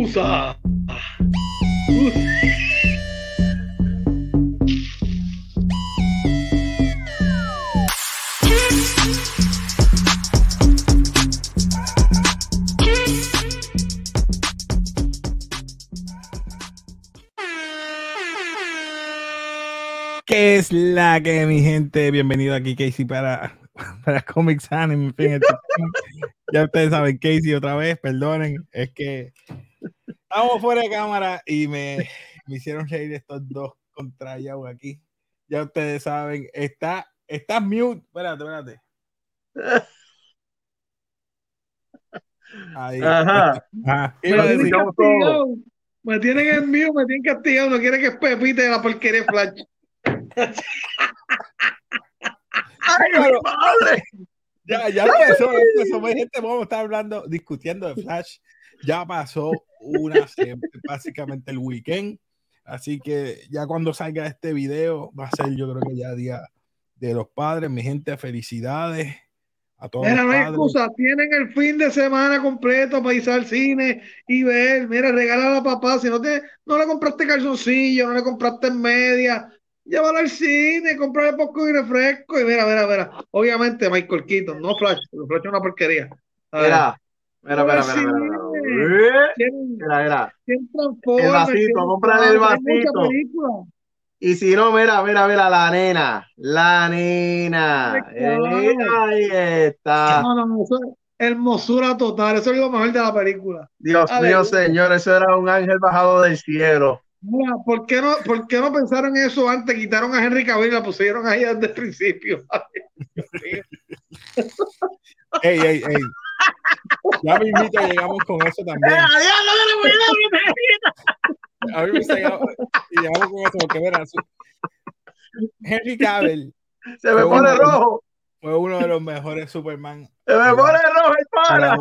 excusa. ¿Qué es la que mi gente? Bienvenido aquí, Casey, para, para Comics Anime. ya ustedes saben, Casey, otra vez, perdonen, es que estamos fuera de cámara y me, me hicieron reír estos dos contra Yao aquí. Ya ustedes saben, está, está mute. Espérate, espérate. Ahí. Ajá. Ajá. Me, tienen castigado, me tienen en mute, me tienen castigado, no quiere que pepite la porquería Flash. ¡Ay, mi madre! Ya, ya empezó, empezó. Gente, vamos a estar hablando, discutiendo de Flash. Ya pasó una, básicamente el weekend. Así que ya cuando salga este video, va a ser yo creo que ya día de los padres. Mi gente, felicidades a todos. Mira, no hay excusa, tienen el fin de semana completo para ir al cine y ver. Mira, regala a papá. Si no, te, no le compraste calzoncillo, no le compraste media, llévalo al cine, comprarle poco y refresco. Y mira, mira, mira. Obviamente, Michael Keaton, no Flash, Flash es una porquería. Mira, mira, mira, mira, mira. Mira, mira. El vasito, comprarle el vasito. Y si no, mira, mira, mira, la nena, la nena. Ahí está. No, no, eso es hermosura total, eso es lo mejor de la película. Dios mío, señor, eso era un ángel bajado del cielo. Mira, ¿por qué, no, ¿Por qué no pensaron eso antes? Quitaron a Henry Cavill y la pusieron ahí desde el principio. ey, ey, ey. Ya me invito, llegamos con eso también. a mí me llegamos, y llegamos con eso porque verás, Henry Cavill se me pone rojo. Fue uno de los mejores Superman. Se me pone rojo el para.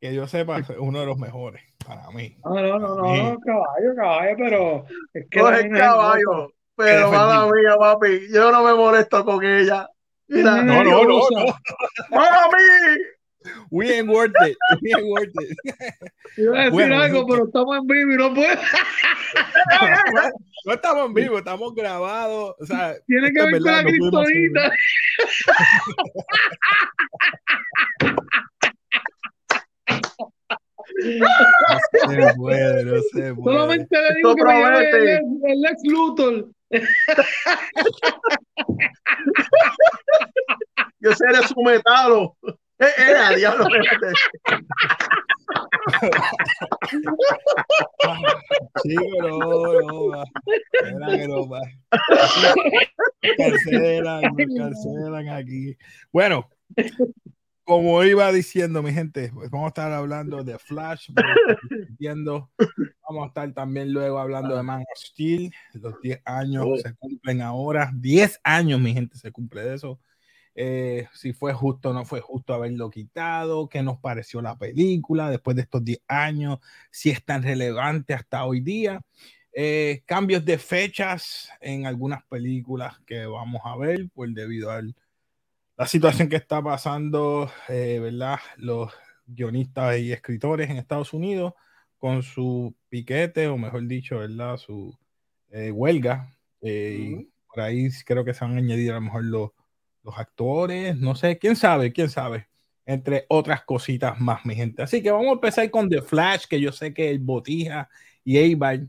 Que yo sepa, uno de los mejores para mí. No, no, no, no, caballo, caballo, pero es que no es caballo, pero mala mía, papi, yo no me molesto con ella. Mira, no, no, no, no. ¡Mami! We ain't worth it. We ain't worth it. Iba a decir bueno, algo, pero estamos en vivo y no puedo. no estamos en vivo, estamos grabados. O sea, Tiene que ver con la criptonita. No se puede, no se puede. Solamente le digo que me el, el Lex Luthor. Yo seré su metalo. Eh, eh, diablo, Sí, pero no, va. Era que no va. Cancelan, cancelan aquí. Bueno, como iba diciendo mi gente, pues vamos a estar hablando de Flash, viendo, vamos a estar también luego hablando de Man of Steel, los 10 años oh. se cumplen ahora, 10 años mi gente se cumple de eso, eh, si fue justo o no fue justo haberlo quitado, qué nos pareció la película después de estos 10 años, si es tan relevante hasta hoy día, eh, cambios de fechas en algunas películas que vamos a ver, pues debido al la situación que está pasando, eh, ¿verdad? Los guionistas y escritores en Estados Unidos con su piquete, o mejor dicho, ¿verdad? Su eh, huelga. Y por ahí creo que se han añadido a lo mejor los, los actores, no sé, quién sabe, quién sabe, entre otras cositas más, mi gente. Así que vamos a empezar con The Flash, que yo sé que el Botija y Eibar,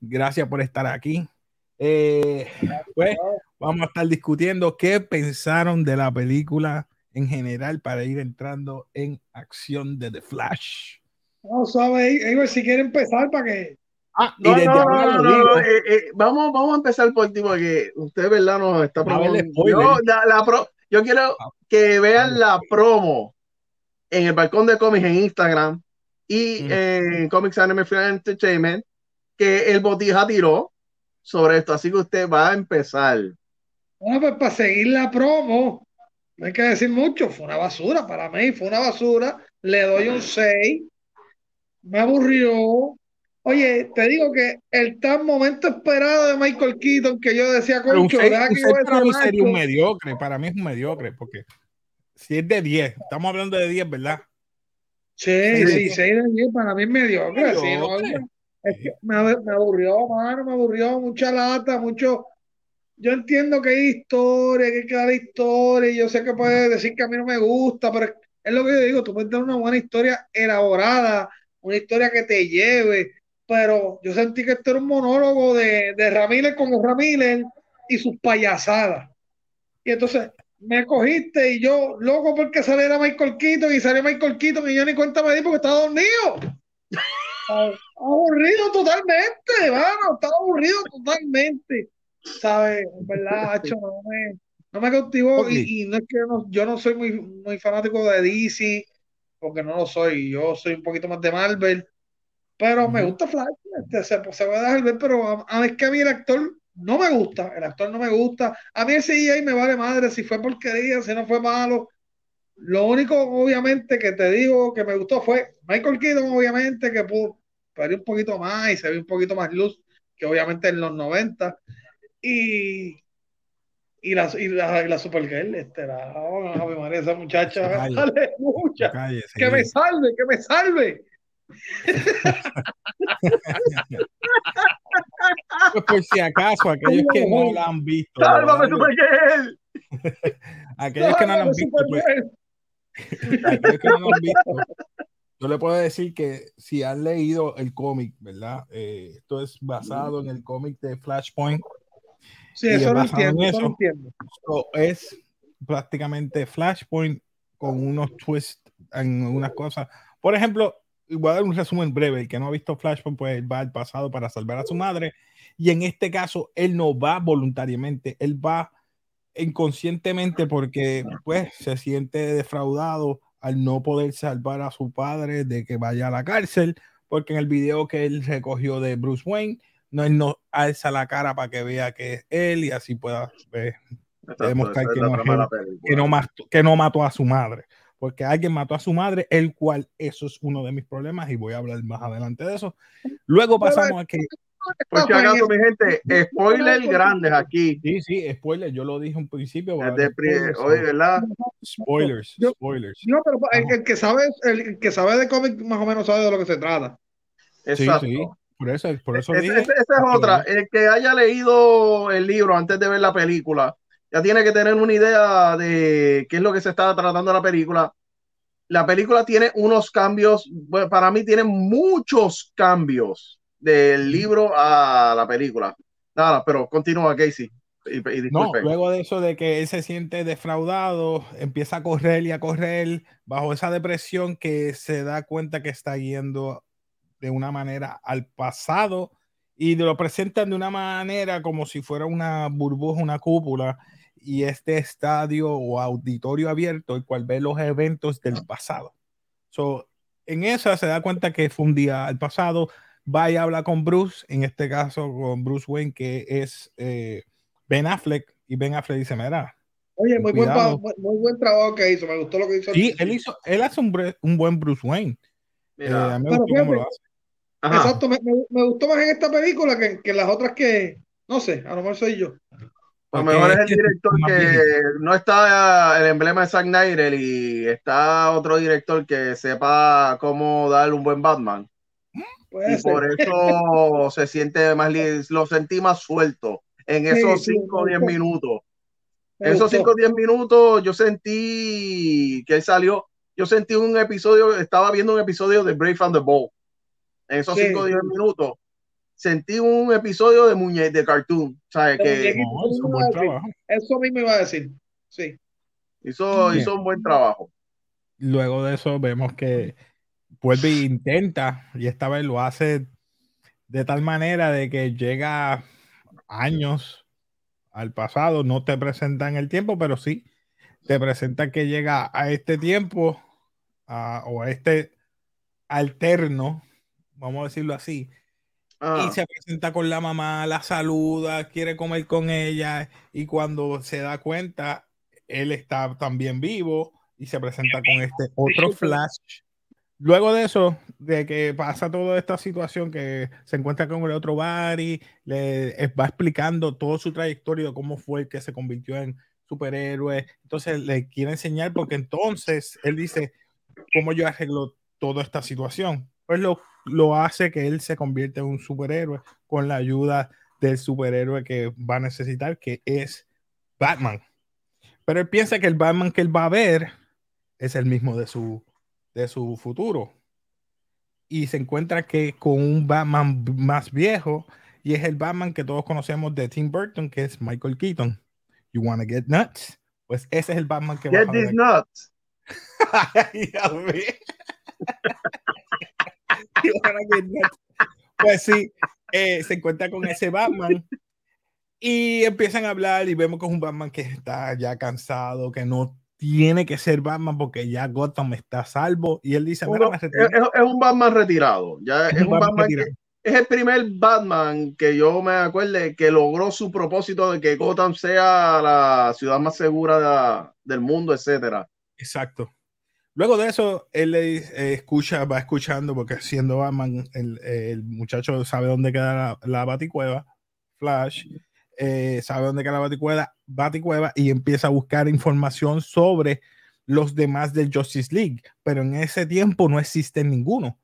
gracias por estar aquí. pues vamos a estar discutiendo qué pensaron de la película en general para ir entrando en acción de The Flash. No, sabe, si quiere empezar para que. Ah, no, no, no, eh, eh, vamos, vamos a empezar por ti porque usted, ¿verdad? Nos está promoviendo. Yo, la, pro, yo quiero ah. que vean la promo en el balcón de cómics en Instagram y en Comics Anime Film Entertainment que el botija tiró sobre esto. Así que usted va a empezar. Bueno, pues para seguir la promo, no hay que decir mucho, fue una basura para mí, fue una basura, le doy un 6, me aburrió. Oye, te digo que el tan momento esperado de Michael Keaton que yo decía, con un 6 para mí sería un mediocre, para mí es un mediocre, porque si es de 10, estamos hablando de 10, ¿verdad? Sí, sí, 6 de 10 para mí es mediocre. Sí, no, es que me, me, aburrió, mano, me aburrió, mucha lata, mucho. Yo entiendo que hay historia, que hay que dar historia, y yo sé que puedes decir que a mí no me gusta, pero es lo que yo digo, tú puedes dar una buena historia elaborada, una historia que te lleve, pero yo sentí que esto era un monólogo de, de Ramírez con Ramírez y sus payasadas. Y entonces me cogiste y yo, loco, porque saliera Michael Keaton y salió Michael Keaton y yo ni cuenta me di porque estaba dormido. aburrido totalmente, hermano, estaba aburrido totalmente. ¿Sabes? En verdad, no me, no me cautivó y, no es que yo no soy muy, muy fanático de DC, porque no lo soy, yo soy un poquito más de Marvel, pero me gusta Flash, este, se, se, a dejar ver, pero a, a, es que a mí el actor no me gusta, el actor no me gusta. A mí ese CGI me vale madre si fue porquería, si no fue malo. Lo único, obviamente, que te digo que me gustó fue Michael Keaton, obviamente, que pudo ver un poquito más y se ve un poquito más luz que obviamente en los 90. Y, y la, y la, la Supergirl, este, la, oh, esa muchacha, mucha, que me salve, que me salve. Pues por si acaso, aquellos que no la han visto. ¡Sálvame, Supergirl! aquellos que no la han visto, pues, aquellos que no lo han visto, yo le puedo decir que si han leído el cómic, ¿verdad? Eh, esto es basado en el cómic de Flashpoint. Sí, eso lo entiendo, eso, entiendo. es prácticamente Flashpoint con unos twists en unas cosas. Por ejemplo, voy a dar un resumen breve. El que no ha visto Flashpoint, pues va al pasado para salvar a su madre. Y en este caso, él no va voluntariamente, él va inconscientemente porque pues se siente defraudado al no poder salvar a su padre de que vaya a la cárcel, porque en el video que él recogió de Bruce Wayne, no, él no alza la cara para que vea que es él y así pueda pues, demostrar que no, que, no mató, que no mató a su madre porque alguien mató a su madre, el cual eso es uno de mis problemas y voy a hablar más adelante de eso. Luego pasamos a que... Por si acaso, mi gente, spoilers grandes aquí. Sí, sí, spoilers, yo lo dije un principio. Spoilers, Oye, ¿verdad? Spoilers, spoilers. No, pero el, que sabe, el, que sabe de cómic más o menos sabe de lo que se trata. Exacto. Sí, sí. Por eso, por eso esa es otra. El que haya leído el libro antes de ver la película, ya tiene que tener una idea de qué es lo que se está tratando la película. La película tiene unos cambios, bueno, para mí tiene muchos cambios del libro a la película. Nada, pero continúa, Casey. no, luego de eso de que él se siente defraudado, empieza a correr y a correr bajo esa depresión que se da cuenta que está yendo de una manera al pasado y lo presentan de una manera como si fuera una burbuja, una cúpula y este estadio o auditorio abierto, el cual ve los eventos del pasado. So, en esa se da cuenta que fue un día al pasado, va y habla con Bruce, en este caso con Bruce Wayne, que es eh, Ben Affleck, y Ben Affleck dice, mira. Oye, muy buen, muy buen, trabajo que hizo, me gustó lo que hizo. Sí, él, hizo, él hace un, un buen Bruce Wayne. Mira, eh, me gustó cómo lo hace. Exacto, me, me, gustó más en esta película que, que en las otras que, no sé, a lo mejor soy yo. A lo mejor es el director que no está el emblema de Zack Snyder y está otro director que sepa cómo dar un buen Batman. y por eso se siente más, lo sentí más suelto en esos 5 o 10 minutos. En esos 5 o 10 minutos yo sentí que él salió, yo sentí un episodio, estaba viendo un episodio de Brave and the Bold. En esos 5 o 10 minutos sentí un episodio de muñe de cartoon, ¿sabes? Que, eso, mismo iba a decir, sí. Hizo, hizo un buen trabajo. Luego de eso vemos que vuelve e intenta, y esta vez lo hace de tal manera de que llega años al pasado, no te presenta en el tiempo, pero sí te presenta que llega a este tiempo o a este alterno, vamos a decirlo así, y ah. se presenta con la mamá, la saluda, quiere comer con ella y cuando se da cuenta, él está también vivo y se presenta con este otro flash. Luego de eso, de que pasa toda esta situación, que se encuentra con el otro Barry, le va explicando toda su trayectoria de cómo fue el que se convirtió en superhéroe. Entonces le quiere enseñar porque entonces él dice, ¿cómo yo arreglo toda esta situación. Pues lo, lo hace que él se convierta en un superhéroe con la ayuda del superhéroe que va a necesitar, que es Batman. Pero él piensa que el Batman que él va a ver es el mismo de su, de su futuro. Y se encuentra que con un Batman más viejo, y es el Batman que todos conocemos de Tim Burton, que es Michael Keaton. You wanna get nuts? Pues ese es el Batman que get va a ver. nuts. pues sí, eh, se encuentra con ese Batman y empiezan a hablar y vemos que es un Batman que está ya cansado, que no tiene que ser Batman porque ya Gotham está salvo. Y él dice, es, un Batman retirado. Ya es, un Batman, es el primer Batman que yo me acuerde que logró su propósito de que Gotham sea la ciudad más segura del mundo, etcétera. Exacto. Luego de eso, él le eh, escucha, va escuchando, porque siendo Batman, el, muchacho sabe dónde queda la, la baticueva, Flash, eh, sabe dónde queda la baticueva, baticueva y empieza a buscar información sobre los demás del Justice League, pero en ese tiempo no existe ninguno.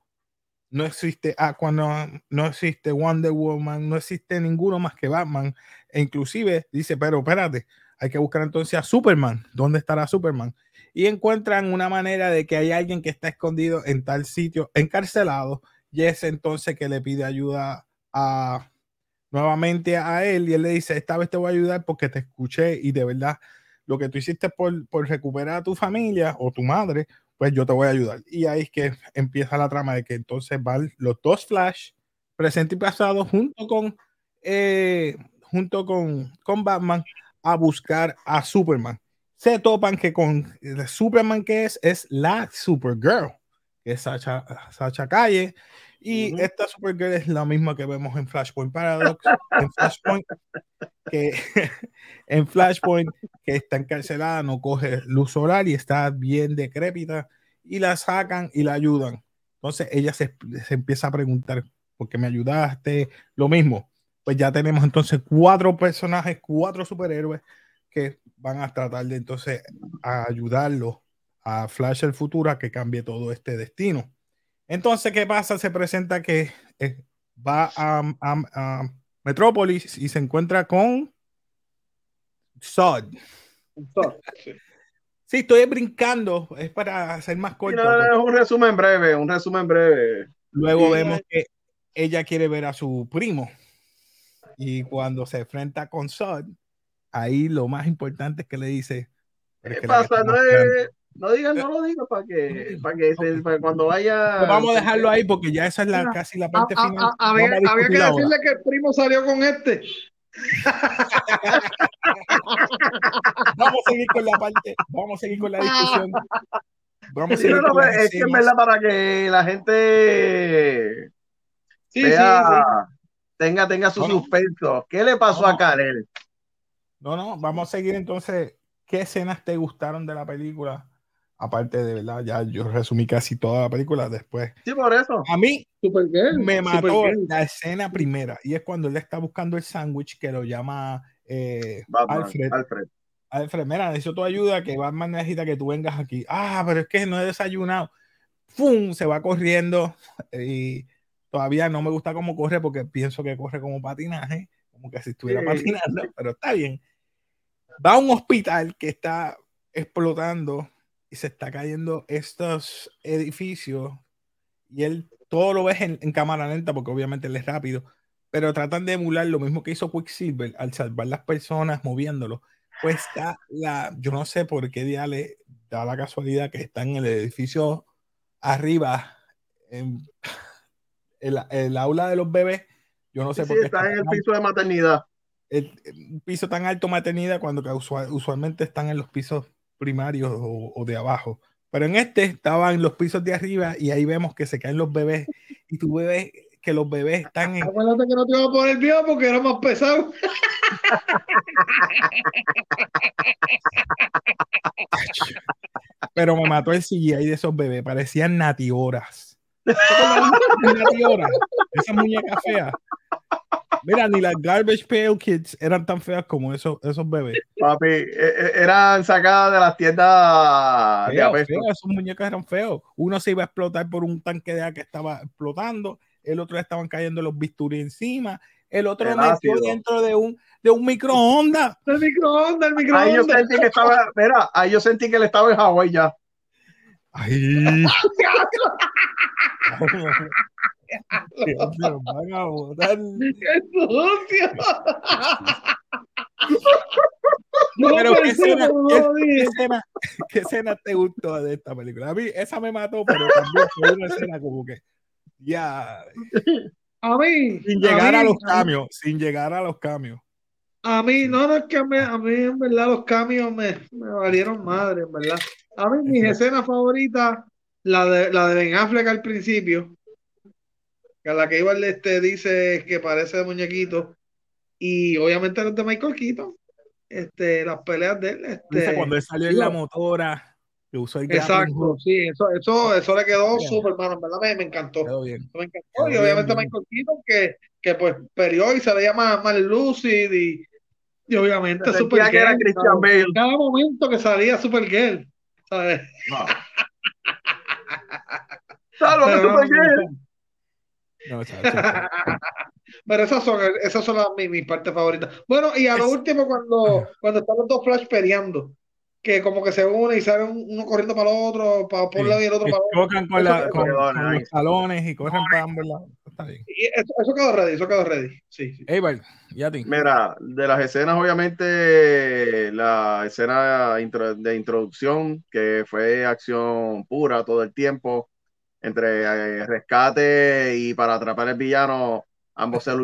No existe Aquaman, no existe Wonder Woman, no existe ninguno más que Batman. E inclusive dice, pero espérate, hay que buscar entonces a Superman. ¿Dónde estará Superman? Y encuentran una manera de que hay alguien que está escondido en tal sitio, encarcelado, y es entonces que le pide ayuda a nuevamente a él y él le dice, esta vez te voy a ayudar porque te escuché y de verdad lo que tú hiciste por, por recuperar a tu familia o tu madre, pues yo te voy a ayudar. Y ahí es que empieza la trama de que entonces van los dos Flash, presente y pasado, junto con, eh, junto con, con Batman, a buscar a Superman. Se topan que con el Superman que es, es la Supergirl, que es Sacha, Sacha Calle, y esta Supergirl es la misma que vemos en Flashpoint Paradox, en Flashpoint, que, en Flashpoint, que está encarcelada, no coge luz solar y está bien decrépita, y la sacan y la ayudan. Entonces ella se, se empieza a preguntar, ¿por qué me ayudaste? Lo mismo. Pues ya tenemos entonces cuatro personajes, cuatro superhéroes que van a tratar de entonces a ayudarlo a Flash el futuro a que cambie todo este destino. Entonces, ¿qué pasa? Se presenta que eh, va a, a, Metrópolis y se encuentra con Sod. sí. estoy brincando, es para hacer más corto. es un resumen breve, un resumen breve. Luego vemos que ella quiere ver a su primo. Y cuando se enfrenta con Sod, ahí lo más importante es que le dice. ¿Qué pasa? No es, no digas, no lo digas para que, para que se, para cuando vaya. Pues vamos a dejarlo ahí porque ya esa es la, casi la parte final. había, había que decirle que el primo salió con este. vamos a seguir con la parte, vamos a seguir con la discusión. Vamos a seguir con es que es verdad para que la gente sí, vea, sí, tenga, tenga su suspenso. ¿Qué le pasó a Karel? No, no, vamos a seguir entonces. ¿Qué escenas te gustaron de la película? aparte de verdad, ya yo resumí casi toda la película después. Sí, por eso. A mí me mató la escena primera y es cuando él está buscando el sándwich que lo llama eh, Alfred. Alfred. Alfred, mira, necesito tu ayuda, que Batman necesita que tú vengas aquí. Ah, pero es que no he desayunado. ¡Fum! Se va corriendo y todavía no me gusta cómo corre porque pienso que corre como patinaje, como que si estuviera patinando, pero está bien. Va a un hospital que está explotando y se está cayendo estos edificios y él todo lo ves en, cámara lenta porque obviamente él es rápido, pero tratan de emular lo mismo que hizo Quicksilver al salvar las personas moviéndolo. Pues está la, yo no sé por qué día le da la casualidad que está en el edificio arriba, en el, aula de los bebés. Yo no sé por qué. Está, en el piso de maternidad. El, piso tan alto maternidad cuando usualmente están en los pisos primarios o, de abajo. Pero en este estaban los pisos de arriba y ahí vemos que se caen los bebés y tú ves que los bebés están en... Acuérdate que no te iba a poner viejo porque era más pesado. Pero me mató el CGI de esos bebés, parecían natioras. Esa muñeca fea. Mira, ni las Garbage Pail Kids eran tan feas como esos, esos bebés. Papi, e, e, eran sacadas de las tiendas feo, de feo, esos muñecos eran feos. Uno se iba a explotar por un tanque de agua que estaba explotando, el otro estaban cayendo los bisturí encima, el otro metió dentro de un, de un microondas. El microondas, el microondas. Ahí yo sentí que estaba, mira, ahí yo sentí que le estaba en Hawái ya. Ay. Pero ¿qué escena, ¿qué, escena, te gustó de esta película? A mí esa me mató, pero también fue una escena como que ya. A mí. Sin llegar a, los cambios, sin llegar a los cambios. A mí, no, no es que a mí, a mí en verdad los cambios me, me valieron madre, en verdad. A mí mis escenas favoritas, la de, la de Ben Affleck al principio, que a la que igual este dice que parece de muñequito, y obviamente los de Michael Keaton, este, las peleas de él. Este, cuando él salió en la motora Exacto, sí, eso, eso, eso le quedó súper, hermano, en verdad me, me encantó. Me encantó. y obviamente Michael Keaton que, que pues perdió y se veía más, más lucid y, y obviamente Super que era Christian Bale. Cada momento que salía Super Girl, ¿sabes? No. Salvo que Super Girl. No, Pero esas son, esas son las, mis, mis partes favoritas. Bueno, y a lo último, cuando, cuando están los dos Flash peleando que como que se une y sale uno corriendo para el otro, para por un lado y el otro para el otro. Chocan con, la, con, los salones y corren para ambos lados. Está bien. Y eso, eso, quedó ready, eso quedó ready. Sí, sí. ya ti. Mira, de las escenas, obviamente, la escena de introducción, que fue acción pura todo el tiempo, entre eh, rescate y para atrapar el villano, ambos se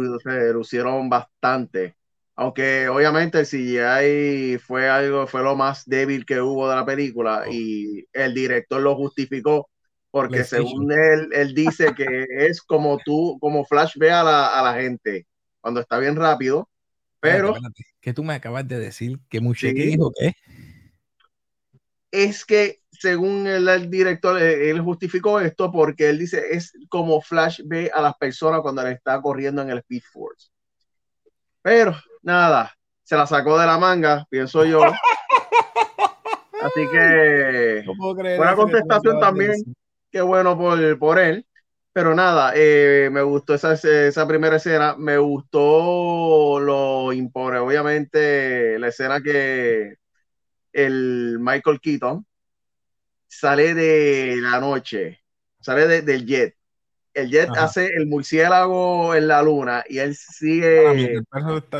lucieron bastante aunque obviamente el CGI fue algo, fue lo más débil que hubo de la película oh. y el director lo justificó porque según él, él dice que es como tú, como Flash ve a la, a la gente cuando está bien rápido, pero... que tú me acabas de decir? ¿Que Mucheque dijo qué? Es que según el, el, director, eh, él justificó esto porque él dice es como Flash ve a las personas cuando le está corriendo en el Speed Force. Pero nada, se la sacó de la manga, pienso yo. Así que buena contestación también. Qué bueno por, por él. Pero nada, eh, me gustó esa, esa primera escena. Me gustó lo impone, obviamente, la escena que el Michael Keaton sale de la noche, sale del jet el jet hace el murciélago en la luna y él sigue.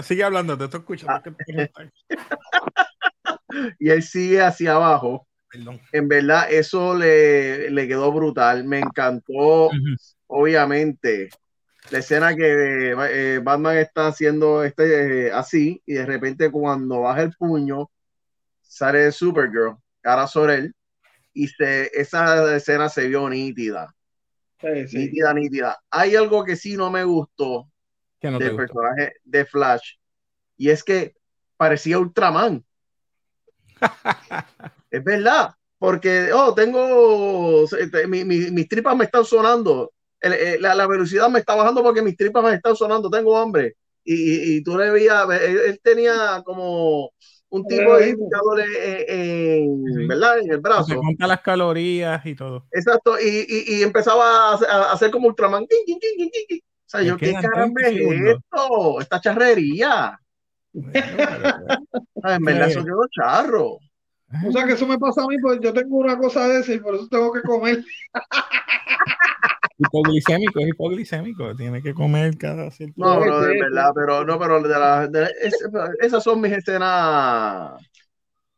sigue hablando, te estoy escuchando. y él sigue hacia abajo. En verdad, eso le, quedó brutal. Me encantó, obviamente, la escena que eh, Batman está haciendo este, eh, así y de repente cuando baja el puño sale Supergirl, cara sobre él y se, esa escena se vio nítida Nítida, nítida. Hay algo que sí no me gustó del personaje de Flash y es que parecía Ultraman. es verdad, porque, oh, tengo, mis tripas me están sonando, la, velocidad me está bajando porque mis tripas me están sonando, tengo hambre. Y, y, tú le veías, él, tenía como un tipo de indicador en, ¿verdad? en el brazo. Se cuenta las calorías y todo. Exacto, y, y, y empezaba a, hacer como Ultraman. O sea, yo, ¿qué caramba es esto? Esta charrería. en verdad, eso quedó charro. O sea, que eso me pasa a mí, pues yo tengo una cosa de esa y por eso tengo que comer. hipoglicémico, es hipoglicémico, tiene que comer cada cierto No, no, de verdad, pero no, pero de la, esas son mis escenas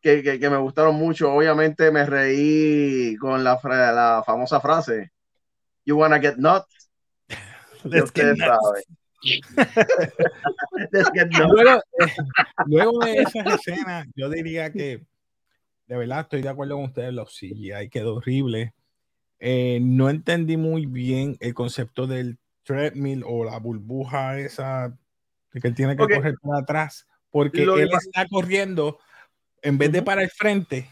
que, que, que, me gustaron mucho. Obviamente me reí con la, la famosa frase: You wanna get nuts? Let's get nuts. Let's get nuts. Luego, eh, luego de esas escenas, yo diría que de verdad estoy de acuerdo con ustedes, los CGI quedó horrible eh, no entendí muy bien el concepto del treadmill o la burbuja esa de que él tiene que correr para atrás, porque él está corriendo en vez de para el frente,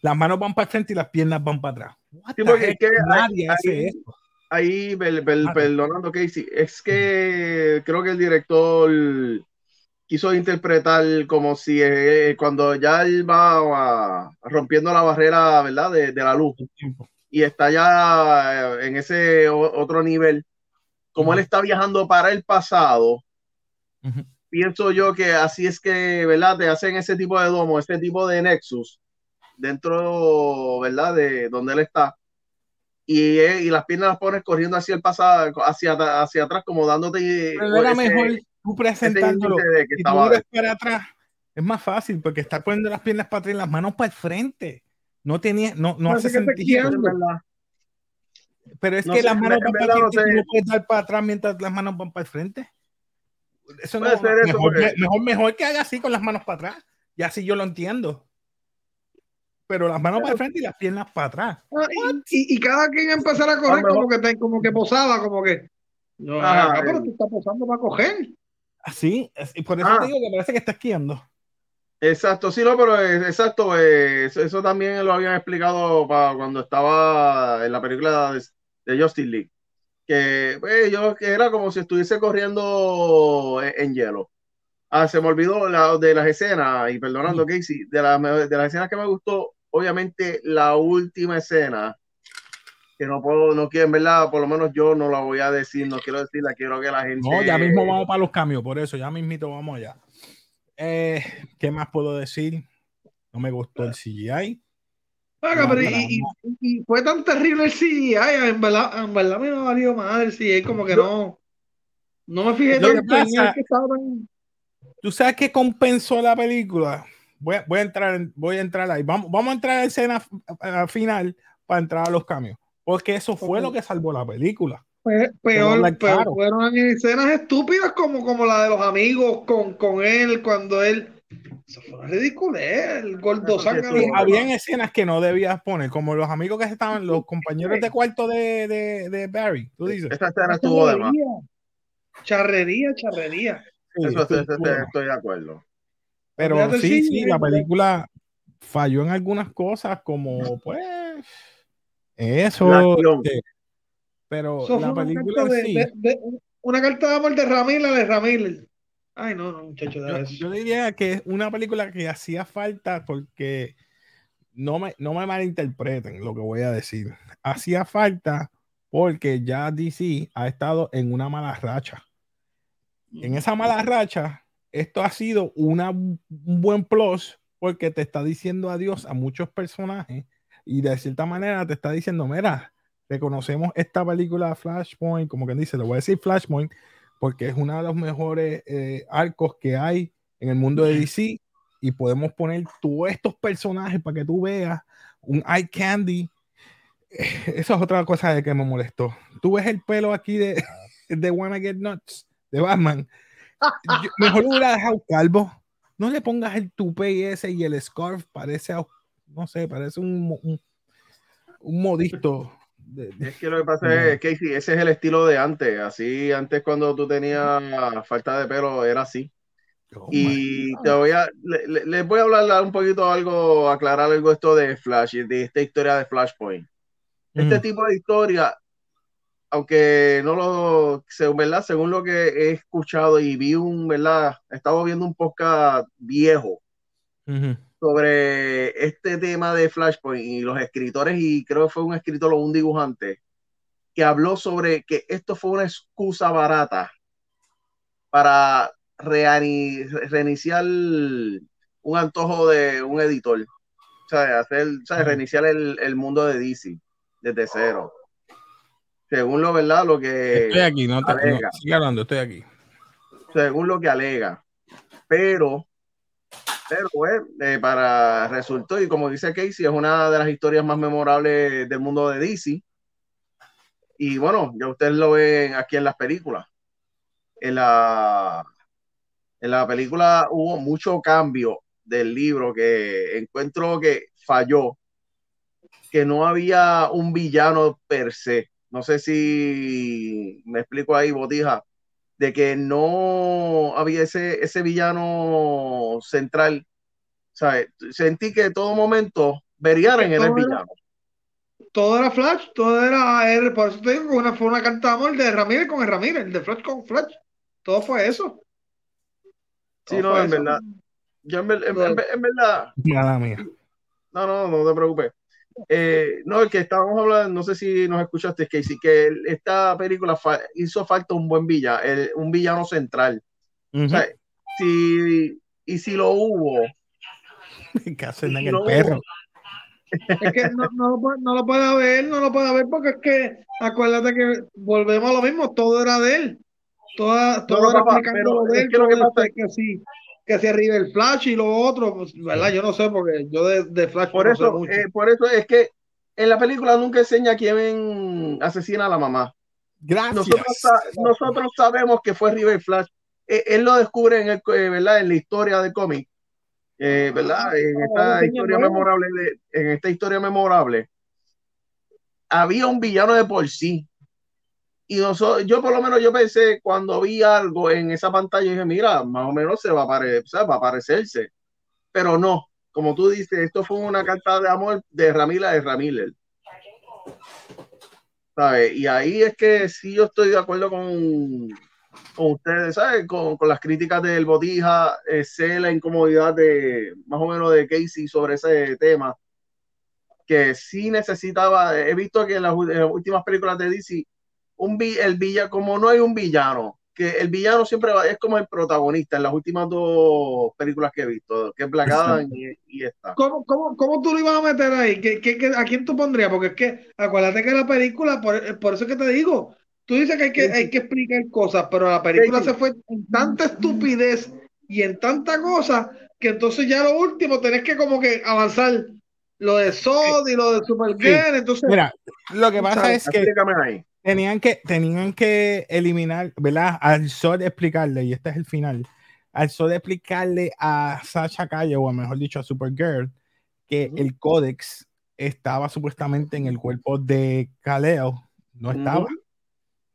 las manos van para el frente y las piernas van para atrás. Sí, porque nadie hace eso. ahí, perdonando Casey, es que creo que el director quiso interpretar como si eh, cuando ya él va rompiendo la barrera, ¿verdad? De, la luz y está ya eh, en ese otro nivel, como él está viajando para el pasado, pienso yo que así es que, ¿verdad? Te hacen ese tipo de domo, ese tipo de nexus dentro, ¿verdad? De donde él está. Y, eh, y las piernas las pones corriendo hacia el pasado, hacia, hacia atrás, como dándote. Pero era mejor tú presentándolo. De que para atrás. Es más fácil porque estar poniendo las piernas para atrás y las manos para el frente. No tenía, no, no hace sentido. Pero es que las manos van para el frente, no puedes dar para atrás mientras las manos van para el frente. Eso no, mejor, mejor, mejor, que haga así con las manos para atrás. Y así yo lo entiendo pero las manos para el frente y las piernas para atrás. Ah, y, y, cada quien empezar a correr como que, como que posaba, como que. No, ah, pero tú estás posando para coger. Así, y por eso ah. te digo que parece que está esquiando. Exacto, sí, no, pero exacto, eso, también lo habían explicado para cuando estaba en la película de, de Justin League, que pues, yo que era como si estuviese corriendo en, hielo. Ah, se me olvidó la, de las escenas, y perdonando, Casey, de, de las escenas que me gustó, obviamente la última escena, que no puedo, no quiero, en verdad, por lo menos yo no la voy a decir, no quiero decirla, quiero que la gente... No, ya mismo vamos para los cambios, por eso, ya mismito vamos allá. Eh, ¿Qué más puedo decir? No me gustó el CGI. pero y, fue tan terrible el CGI, en verdad, en verdad me valió mal el CGI, como que no, no me fijé tanto en que estaba ¿Tú sabes qué compensó la película? Voy a, entrar, voy a entrar ahí. Vamos, vamos a entrar a la escena final para entrar a los cambios. Porque eso fue lo que salvó la película. Peor, peor, fueron escenas estúpidas como, como la de los amigos con, con él, cuando él. Eso fue ridículo, ¿eh? el gordo sangre. Habían escenas que no debías poner, como los amigos que estaban, los compañeros de cuarto de, de, de Barry. Tú dices. Esta escena estuvo de más. Charrería, charrería. eso, estoy de acuerdo. Pero sí, sí, la película falló en algunas cosas, como pues eso. Pero la película sí. una carta de amor de Ramírez de Ramírez. Ay, no, no, muchacho. Yo, diría que es una película que hacía falta porque no me, no me malinterpreten lo que voy a decir. Hacía falta porque ya DC ha estado en una mala racha. En esa mala racha, esto ha sido una, un buen plus porque te está diciendo adiós a muchos personajes y de cierta manera te está diciendo, mira, reconocemos esta película Flashpoint, como quien dice, le voy a decir Flashpoint, porque es uno de los mejores eh, arcos que hay en el mundo de DC y podemos poner todos estos personajes para que tú veas un eye candy. Eso es otra cosa de que me molestó. Tú ves el pelo aquí de, de Wanna Get Nuts, de Batman, mejor hubiera dejado calvo. No le pongas el tupe ese y el scarf, parece, no sé, parece un, un, un es que lo que pasa es, Casey, ese es el estilo de antes. Así, antes cuando tú tenías falta de pelo, era así. Oh y te voy a, les le voy a hablar un poquito algo, aclarar algo esto de Flash, de esta historia de Flashpoint. Este tipo de historia aunque no lo, según, ¿verdad? Según lo que he escuchado y vi un, ¿verdad? He estado viendo un podcast viejo sobre este tema de Flashpoint y los escritores, y creo que fue un escritor o un dibujante, que habló sobre que esto fue una excusa barata para reiniciar un antojo de un editor. O sea, hacer, reiniciar el, el mundo de DC desde cero según lo verdad, lo que. Estoy aquí, no, te, sigue hablando, estoy aquí. Según lo que alega. Pero, pero pues, eh, para resultó, y como dice Casey, es una de las historias más memorables del mundo de DC. Y bueno, ya ustedes lo ven aquí en las películas. En la, en la película hubo mucho cambio del libro que encuentro que falló, que no había un villano per se no sé si me explico ahí, Botija, de que no había ese, ese villano central. ¿sabes? Sentí que en todo momento verían en el villano. todo era Flash, todo era R, por eso te digo que una, fue una carta el de Ramírez con el Ramírez, el de Flash con Flash, todo fue eso. sí, no, en verdad. Yo en, verdad. Nada mía. No, no, no te preocupes. Eh, no, el que estábamos hablando, no sé si nos escuchaste, Casey, que esta película hizo falta un buen villano, un villano central. O sea, si, y si lo hubo. ¿Qué hacen en el perro? Es que no, no, no, lo puede haber, no lo puede haber porque es que acuérdate que volvemos a lo mismo, todo era de él. Toda, todo era explicando de él, que lo que pasa es que sí que se arriba el Flash y lo otro, pues, ¿verdad? Yo no sé, porque yo de, de Flash por eso, eh, por eso es que en la película nunca enseña quién asesina a la mamá. Gracias. Nosotros, sabemos que fue River Flash. Eh, él lo descubre en, el, eh, ¿verdad? en la historia del cómic. ¿Verdad? En esta historia memorable, en esta historia memorable, había un villano de por sí y nosotros, yo por lo menos yo pensé cuando vi algo en esa pantalla, dije, mira, más o menos se va a, aparecer, va a aparecerse. Pero no, como tú dices, esto fue una carta de amor de Ramila de Ramírez. ¿Sabes? Y ahí es que sí yo estoy de acuerdo con, con ustedes, ¿sabes? Con, con, las críticas del Botija, eh, sé la incomodidad de más o menos de Casey sobre ese tema, que sí necesitaba, he visto que en las últimas películas de DC un el villano, como no hay un villano, que el villano siempre es como el protagonista en las últimas dos películas que he visto, que es Black Adam y, y, esta. ¿Cómo, cómo, cómo tú lo ibas a meter ahí? ¿Qué, qué, a quién tú pondrías? Porque es que acuérdate que la película, por, por eso que te digo, tú dices que hay que, hay que explicar cosas, pero la película se fue en tanta estupidez y en tanta cosa que entonces ya lo último tenés que como que avanzar lo de Sod y lo de Supergirl, entonces... Mira, lo que pasa es que... Ahí Tenían que, tenían que eliminar, ¿verdad? Al Sol explicarle, y este es el final, al Sol explicarle a Sasha Calle, o mejor dicho a Supergirl, que el códex estaba supuestamente en el cuerpo de Kaleo, no estaba.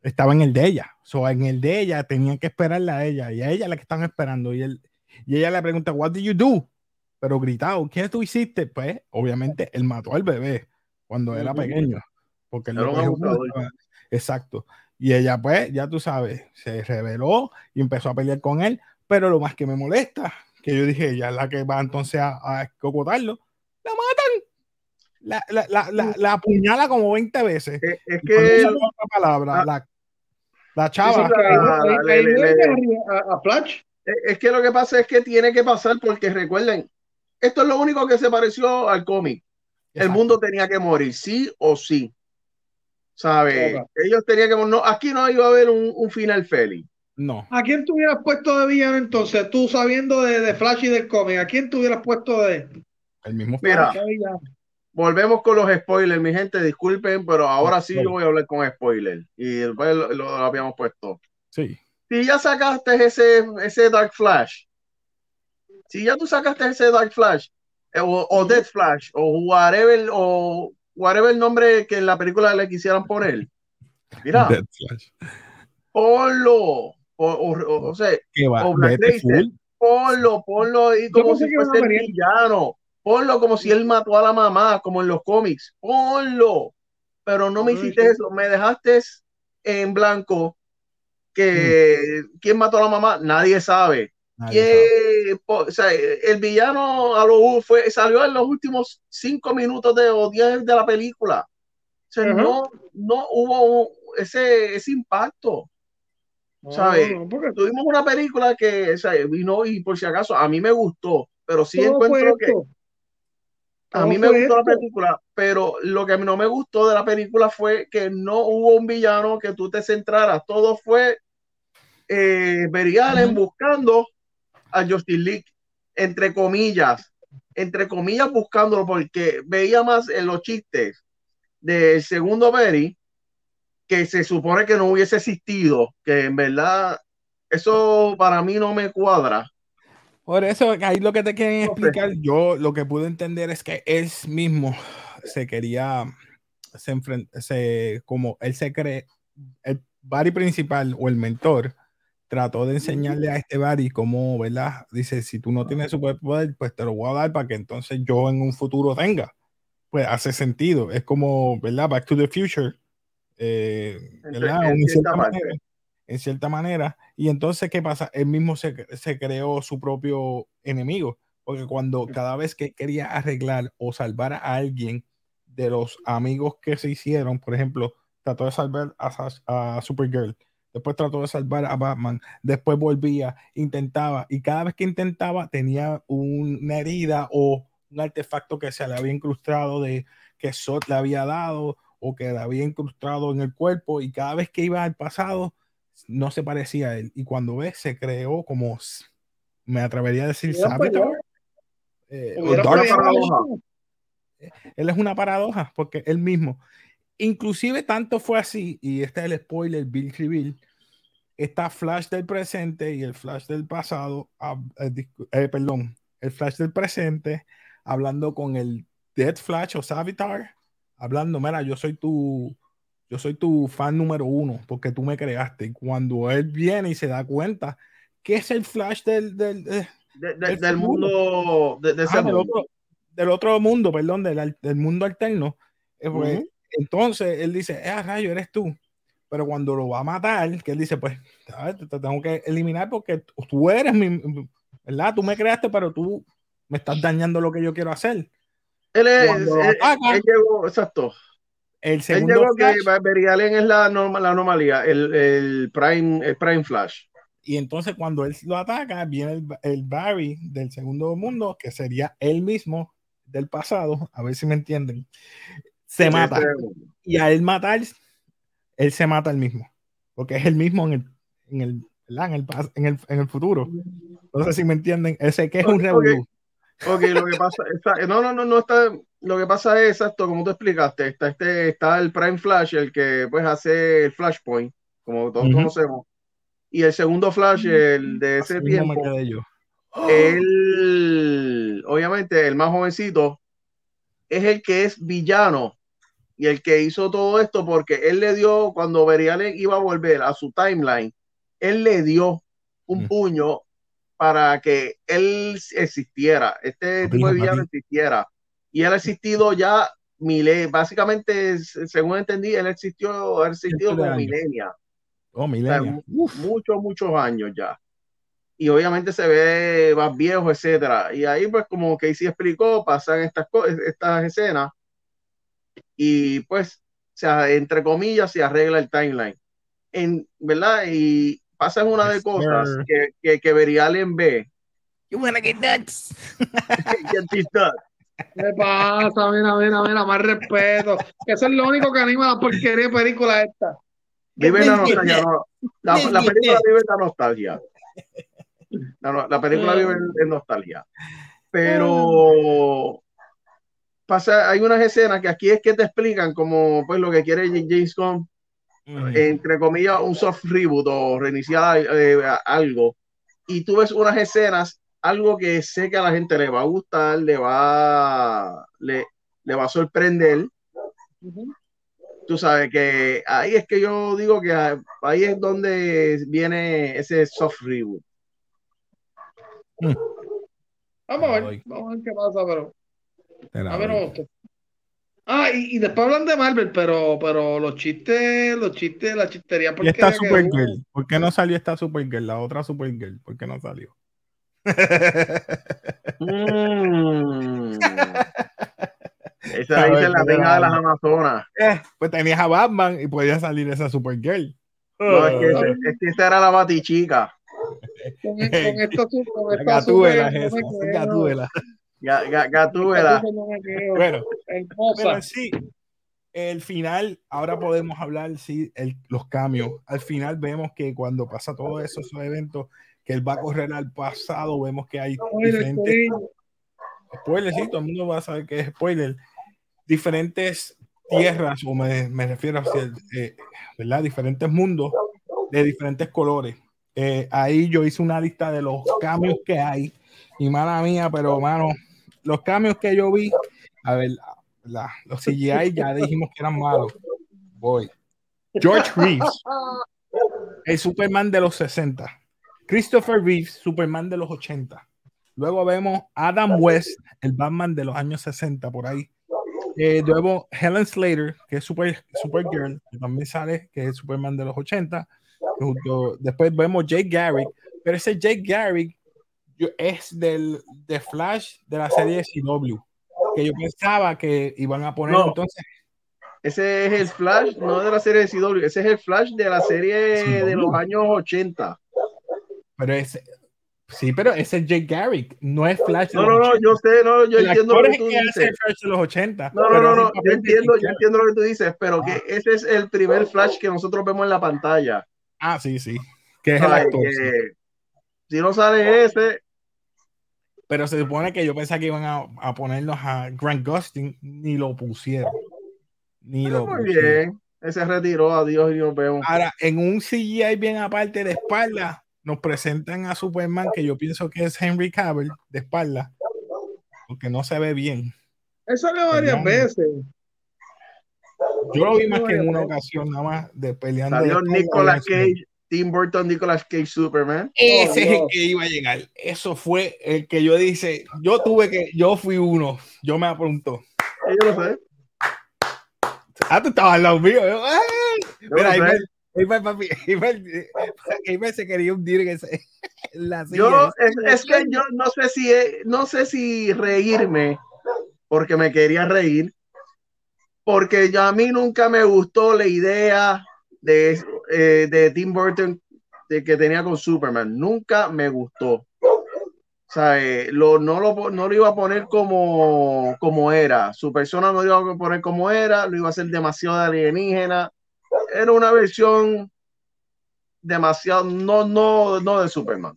Estaba en el de ella. So, en el de ella tenían que esperarle a ella, y a ella la que están esperando. Y, él, y ella le pregunta, ¿What did you do? Pero gritado, ¿qué tú hiciste? Pues, obviamente, él mató al bebé cuando era pequeño. Porque él lo Exacto. Y ella, pues, ya tú sabes, se reveló y empezó a pelear con él. Pero lo más que me molesta, que yo dije, ella es la que va entonces a, a cocotarlo, la matan. La, la, la, la, la apuñala como 20 veces. Es, es que. Otra palabra, la, la chava. Es que lo que pasa es que tiene que pasar porque recuerden, esto es lo único que se pareció al cómic. El mundo tenía que morir, sí o sí. ¿Sabe? Ellos tenían que. No, aquí no iba a haber un, final feliz. No. ¿A quién te hubieras puesto de villano entonces? Tú sabiendo de, de Flash y del cómic, ¿a quién te hubieras puesto de.? El mismo Mira, volvemos con los spoilers, mi gente. Disculpen, pero ahora sí yo voy a hablar con spoilers. Y después lo, habíamos puesto. Sí. Si ya sacaste ese, ese Dark Flash, si ya tú sacaste ese Dark Flash, eh, o, o Dead Flash, o whatever, o whatever el nombre que en la película le quisieran poner. Mira, ponlo, o, sea, o Black ponlo, ponlo y como si fuese el villano, ponlo como si él mató a la mamá, como en los cómics, ponlo, pero no me hiciste eso, me dejaste en blanco que mm. quién mató a la mamá, nadie sabe. Que, o sea, el villano a lo fue, salió en los últimos cinco minutos de, o diez de la película. O sea, no, no hubo ese, ese impacto. ¿Sabes? Tuvimos una película que, o vino y por si acaso, a mí me gustó, pero sí encuentro que. A mí me gustó la película, pero lo que no me gustó de la película fue que no hubo un villano que tú te centraras. Todo fue eh, buscando a Justin League, entre comillas, entre comillas buscándolo porque veía más en los chistes del segundo Berry que se supone que no hubiese existido, que en verdad eso para mí no me cuadra. Por eso, ahí lo que te quieren explicar, yo lo que pude entender es que él mismo se quería, se, se como él se cree, el Barry principal o el mentor, trató de enseñarle a este Barry cómo, ¿verdad? Dice, si tú no tienes superpoder, pues te lo voy a dar para que entonces yo en un futuro tenga. pues hace sentido. Es como, ¿verdad? Back to the Future. Eh, ¿verdad? En, cierta manera, en, cierta manera, Y entonces, ¿qué pasa? Él mismo se, se, creó su propio enemigo. Porque cuando cada vez que quería arreglar o salvar a alguien de los amigos que se hicieron, por ejemplo, trató de salvar a, a Supergirl, después trató de salvar a Batman, después volvía, intentaba, y cada vez que intentaba tenía una herida o un artefacto que se le había incrustado de que Sot le había dado o que le había incrustado en el cuerpo y cada vez que iba al pasado no se parecía a él. Y cuando ves se creó como me atrevería a decir eh, él es una paradoja porque él mismo inclusive tanto fue así y este es el spoiler Bill Reveal está Flash del presente y el Flash del pasado ah, eh, eh, perdón el Flash del presente hablando con el Dead Flash o Savitar, hablando, mira, yo soy tu, yo soy tu fan número uno porque tú me creaste. Y cuando él viene y se da cuenta que es el Flash del, del, del, mundo, de, ese Del, otro, del, otro, mundo, perdón, del, del mundo alterno, eh, pues, entonces él dice, eh, rayo, eres tú. Pero cuando lo va a matar, que él dice, pues, te tengo que eliminar porque tú eres mi, ¿verdad? Tú me creaste, pero tú me estás dañando lo que yo quiero hacer. Él es, él, llegó, exacto. El segundo él llegó que es la, norma, la anomalía, el, el, prime, el Prime Flash. Y entonces cuando él lo ataca, viene el, el, Barry del segundo mundo, que sería él mismo del pasado, a ver si me entienden, se mata. Y a él matar, él se mata el mismo, porque es el mismo en el, en el, en el, en el, en el futuro. No sé si me entienden, ese que es un revolú. Ok, lo que pasa, no, no, no, no está, lo que pasa es exacto, como tú explicaste, está este, está el Prime Flash, el que pues hace el Flashpoint, como todos conocemos, y el segundo Flash, el de ese tiempo, él, obviamente, el más jovencito, es el que es villano y el que hizo todo esto porque él le dio, cuando Verialen iba a volver a su timeline, él le dio un puño para que él existiera, este tipo de villano existiera. Y él ha existido ya miles, básicamente, según entendí, él existió, ha existido como milenia. Oh, milenia. muchos, muchos años ya. Y obviamente se ve más viejo, etcétera. Y ahí, pues, como que sí explicó, pasan estas, estas escenas. Y pues, o sea, entre comillas, se arregla el timeline. En, ¿Verdad? Y pasan una de cosas que, que, que Verialen ve. You wanna get nuts. get ¿Qué pasa? Mira, mira, mira, más respeto. Eso es lo único que anima la porquería de película esta. Vive la nostalgia. La, la, película vive la nostalgia. La, la película vive en, nostalgia. Pero pasa, hay unas escenas que aquí es que te explican como pues lo que quiere James Gunn entre comillas, un soft reboot o reiniciar eh, algo, y tú ves unas escenas, algo que sé que a la gente le va a gustar, le va, le, le va a sorprender. Tú sabes que ahí es que yo digo que ahí es donde viene ese soft reboot. Mm. Vamos a ver, vamos a ver qué pasa, pero. A ver, Ah, y, después hablan de Marvel, pero, pero los chistes, los chistes, la chistería. ¿por esta Supergirl? ¿Por qué no salió esta Supergirl? La otra Supergirl, ¿por qué no salió? Mm. Esa dice la reina de las Amazonas. Eh, pues tenías a Batman y podía salir esa Supergirl. No, es que, es que esa era la batichica. Con, con esto, con esta Gatúbela, Gatúbela. Gatúbela. Bueno, pero sí, el final, ahora podemos hablar, sí, el, los cambios. Al final vemos que cuando pasa todo eso, esos eventos, que él va a correr al pasado, vemos que hay diferentes... Spoiler, sí, todo el mundo va a saber que es spoiler. Diferentes tierras, o me, me refiero a, eh, ¿verdad? Diferentes mundos de diferentes colores. Eh, ahí yo hice una lista de los cambios que hay. Y mala mía, pero mano, los cambios que yo vi, a ver, los CGI ya dijimos que eran malos. Voy. George Reeves, el Superman de los 60. Christopher Reeves, Superman de los 80. Luego vemos Adam West, el Batman de los años 60, por ahí. Eh, luego Helen Slater, que es Super, Supergirl, que también sale, que es Superman de los 80. después vemos Jake Garrick, pero ese Jake Garrick es del de Flash de la serie CW, que yo pensaba que iban a poner entonces. Ese es el Flash, no de la serie de CW, ese es el Flash de la serie de los años 80. Pero ese, sí, pero ese es Jake Garrick, no es Flash. No, no, no, yo sé, no, yo entiendo lo que tú dices. Flash de los 80. No, no, no, no, yo entiendo, yo entiendo lo que tú dices, pero que ese es el primer Flash que nosotros vemos en la pantalla. Ah, sí, sí. Que es el actor, Si no sale ese, pero se supone que yo pensaba que iban a, a ponernos a Grant Gustin, ni lo pusieron. Ni lo muy bien. Ese retiró, adiós y nos vemos. Ahora, en un CGI bien aparte de espalda, nos presentan a Superman, que yo pienso que es Henry Cavill, de espalda, porque no se ve bien. Eso lo varias veces. Yo lo vi más que en una ocasión, nada más, de peleando. Salió Nicolas Cage Tim Burton, Nicolas Cage, Superman. Ese es el que iba a llegar. Eso fue el que yo dije, yo tuve que, yo fui uno, yo me apunto. Yo lo sé. Ah, tú estabas al lado mío. Mira, ahí me, papi, me se quería hundir en, ese, la silla. Yo, es, que yo no sé si, no sé si reírme, porque me quería reír, porque ya a mí nunca me gustó la idea de eh, de Tim Burton de que tenía con Superman. Nunca me gustó. O sea, eh, lo, no, lo, no lo iba a poner como, como era. Su persona no lo iba a poner como era, lo iba a hacer demasiado alienígena. Era una versión demasiado, no, no, no de Superman.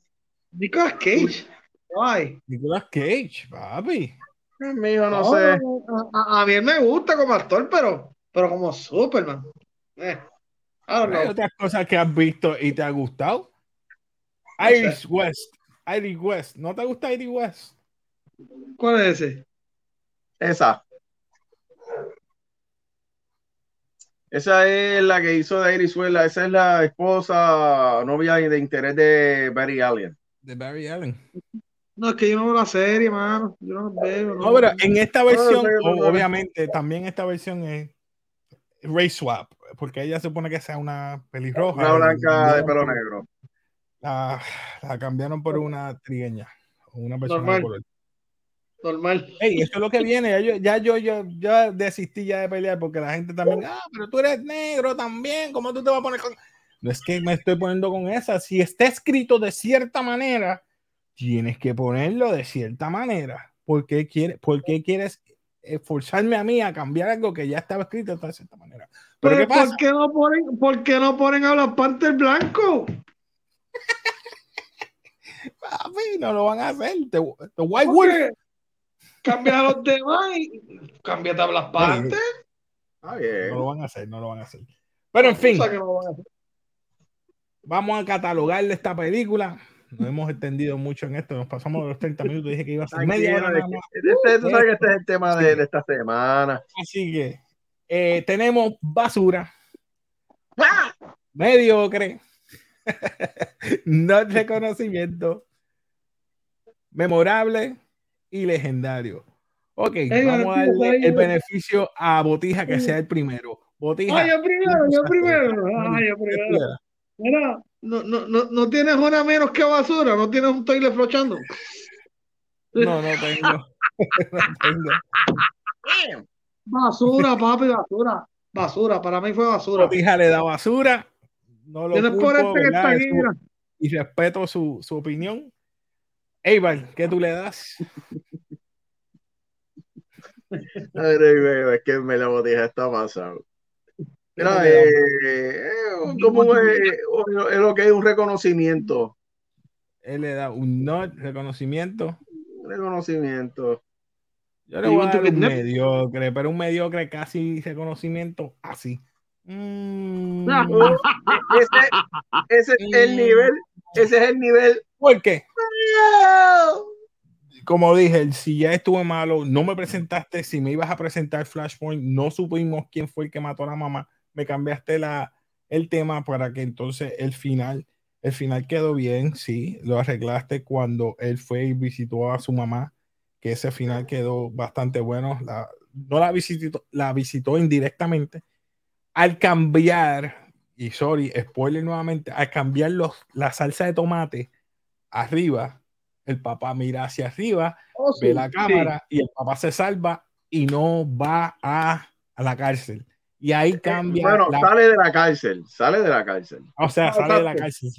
Nicolas Cage. Ay. Nicolas Cage, papi. Mijo, no, sé. A, mí me gusta como actor, pero, pero como Superman. Eh. Hay otras cosas que has visto y te ha gustado. Iris West. Iris West. ¿No te gusta Iris West? ¿Cuál es ese? Esa. Esa es la que hizo de Iris West. Esa es la esposa, novia de interés de Barry Allen. De Barry Allen. No, es que yo no veo la serie, mano. Yo no veo. No, pero en esta versión, obviamente, también esta versión es race swap, porque ella supone que sea una pelirroja. Una blanca de pelo negro. La, cambiaron por una trigueña, una persona Normal. color. Normal. Hey, esto es lo que viene. Ya yo, ya yo, ya desistí ya de pelear porque la gente también, ah, pero tú eres negro también, ¿cómo tú te vas a poner con.? No es que me estoy poniendo con esa. Si está escrito de cierta manera, tienes que ponerlo de cierta manera. ¿Por qué, quiere, por qué quieres forzarme a mí a cambiar algo que ya estaba escrito de cierta manera. Pero, ¿qué pasa? ¿por, qué no ponen, ¿Por qué no ponen a los Panther blanco? Papi, no lo van a hacer. The, White Wolf. Cambia a los demás y cámbiate a las Panther. No lo van a hacer, no lo van a hacer. Pero en fin. Vamos a catalogarle esta película no hemos extendido mucho en esto, nos pasamos los 30 minutos, dije que iba a ser media hora. Este, tú sabes que este es el tema de, esta semana. Así que eh, tenemos basura, mediocre, no reconocimiento, memorable y legendario. Ok, vamos a darle el beneficio a Botija que sea el primero. Botija. Ay, yo primero, yo primero. Ay, yo primero. Mira, no, no, no, no tienes una menos que basura, no tienes un toilet flochando. No, no tengo. Basura, papi, basura. Basura, para mí fue basura. Hija le da basura. No lo culpo, que y respeto su, su opinión. Eibar, ¿qué tú le das? A ver, es que me la botija está pasando. Mira, eh, eh, como es, es, lo que es un reconocimiento. Él le da un no reconocimiento. Reconocimiento. Yo le voy a dar un mediocre, pero un mediocre casi reconocimiento así. Mm. ese, es el nivel. Ese es el nivel. ¿Por qué? Como dije, si ya estuve malo, no me presentaste. Si me ibas a presentar Flashpoint, no supimos quién fue el que mató a la mamá me cambiaste la, el tema para que entonces el final, el final quedó bien, sí, lo arreglaste cuando él fue y visitó a su mamá, que ese final quedó bastante bueno, la, no la visitó, la visitó indirectamente, al cambiar, y sorry, spoiler nuevamente, al cambiar los, la salsa de tomate arriba, el papá mira hacia arriba, oh, ve la cámara y el papá se salva y no va a, a la cárcel. Y ahí eh, cambia. Bueno, sale de la cárcel, sale de la cárcel. O sea, sale de la cárcel.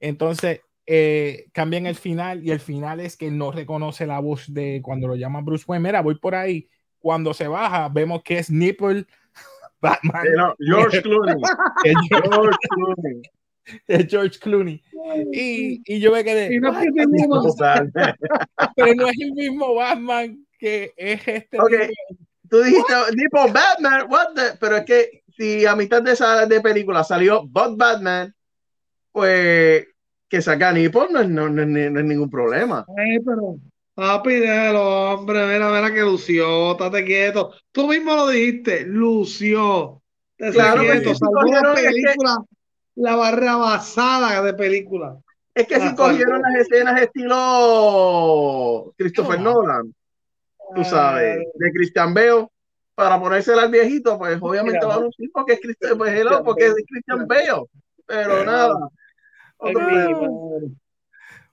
Entonces, eh, cambian el final y el final es que no reconoce la voz de cuando lo llama Bruce Wayne. Mira, voy por ahí. Cuando se baja, vemos que es Nipple Batman. George Clooney. George Clooney. Es George Clooney. Y, y yo me quedé. No es pero no es el mismo Batman que es este. Okay. Tú dijiste, tipo Batman, what the? pero es que si a mitad de esa de película salió But Batman, pues que saca Nippon no, no, no, no, es ningún problema. Ay, pero papi, déjalo, hombre, mira, mira que lució, estate quieto. Tú mismo lo dijiste, lució. Claro, quieto, la película, la barra basada de película. Es que si cogieron las escenas estilo Christopher Nolan, tú sabes, de Christian Bale, para ponérsela al viejito, pues obviamente va a lucir porque es Christian, pues, porque es Christian Bale. Pero nada,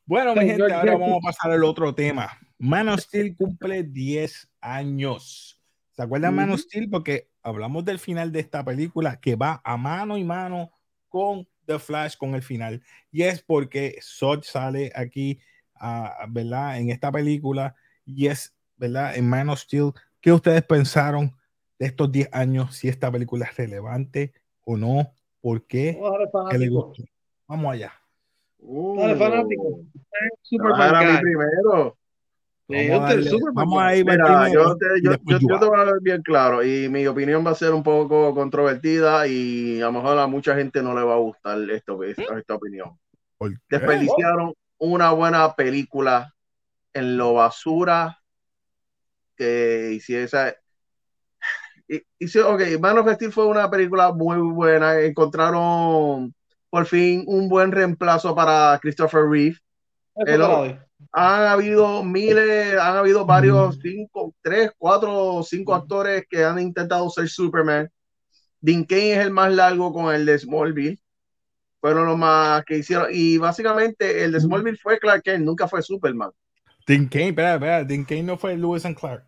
bueno, mi gente, ahora vamos a pasar al otro tema. Man of Steel cumple 10 años. ¿Se acuerdan de Man of Steel? Porque hablamos del final de esta película que va a mano y mano con The Flash, con el final. Y es porque Sod sale aquí, uh, ¿verdad? En esta película. Y es, ¿verdad? En Man of Steel. ¿Qué ustedes pensaron de estos 10 años? Si esta película es relevante o no. ¿Por qué? ¿Qué le gustó? Vamos allá. Uh, Dale, fanático. Superman. primero. vamos, a ir Mira, yo, te, yo, yo, yo, te voy a ver bien claro y mi opinión va a ser un poco controvertida y a lo mejor a mucha gente no le va a gustar esto, esta, esta opinión. Desperdiciaron una buena película en lo basura que hiciese. Y, y, ok, Man of Steel fue una película muy buena. Encontraron por fin un buen reemplazo para Christopher Reeve. han habido miles, han habido varios, cinco, tres, cuatro, cinco actores que han intentado ser Superman. Dean Kane es el más largo con el de Smallville. Fueron los más que hicieron. Y básicamente el de Smallville fue Clark Kent, nunca fue Superman. Dean Kane, espera, espera, Dean Kane no fue Lewis and Clark.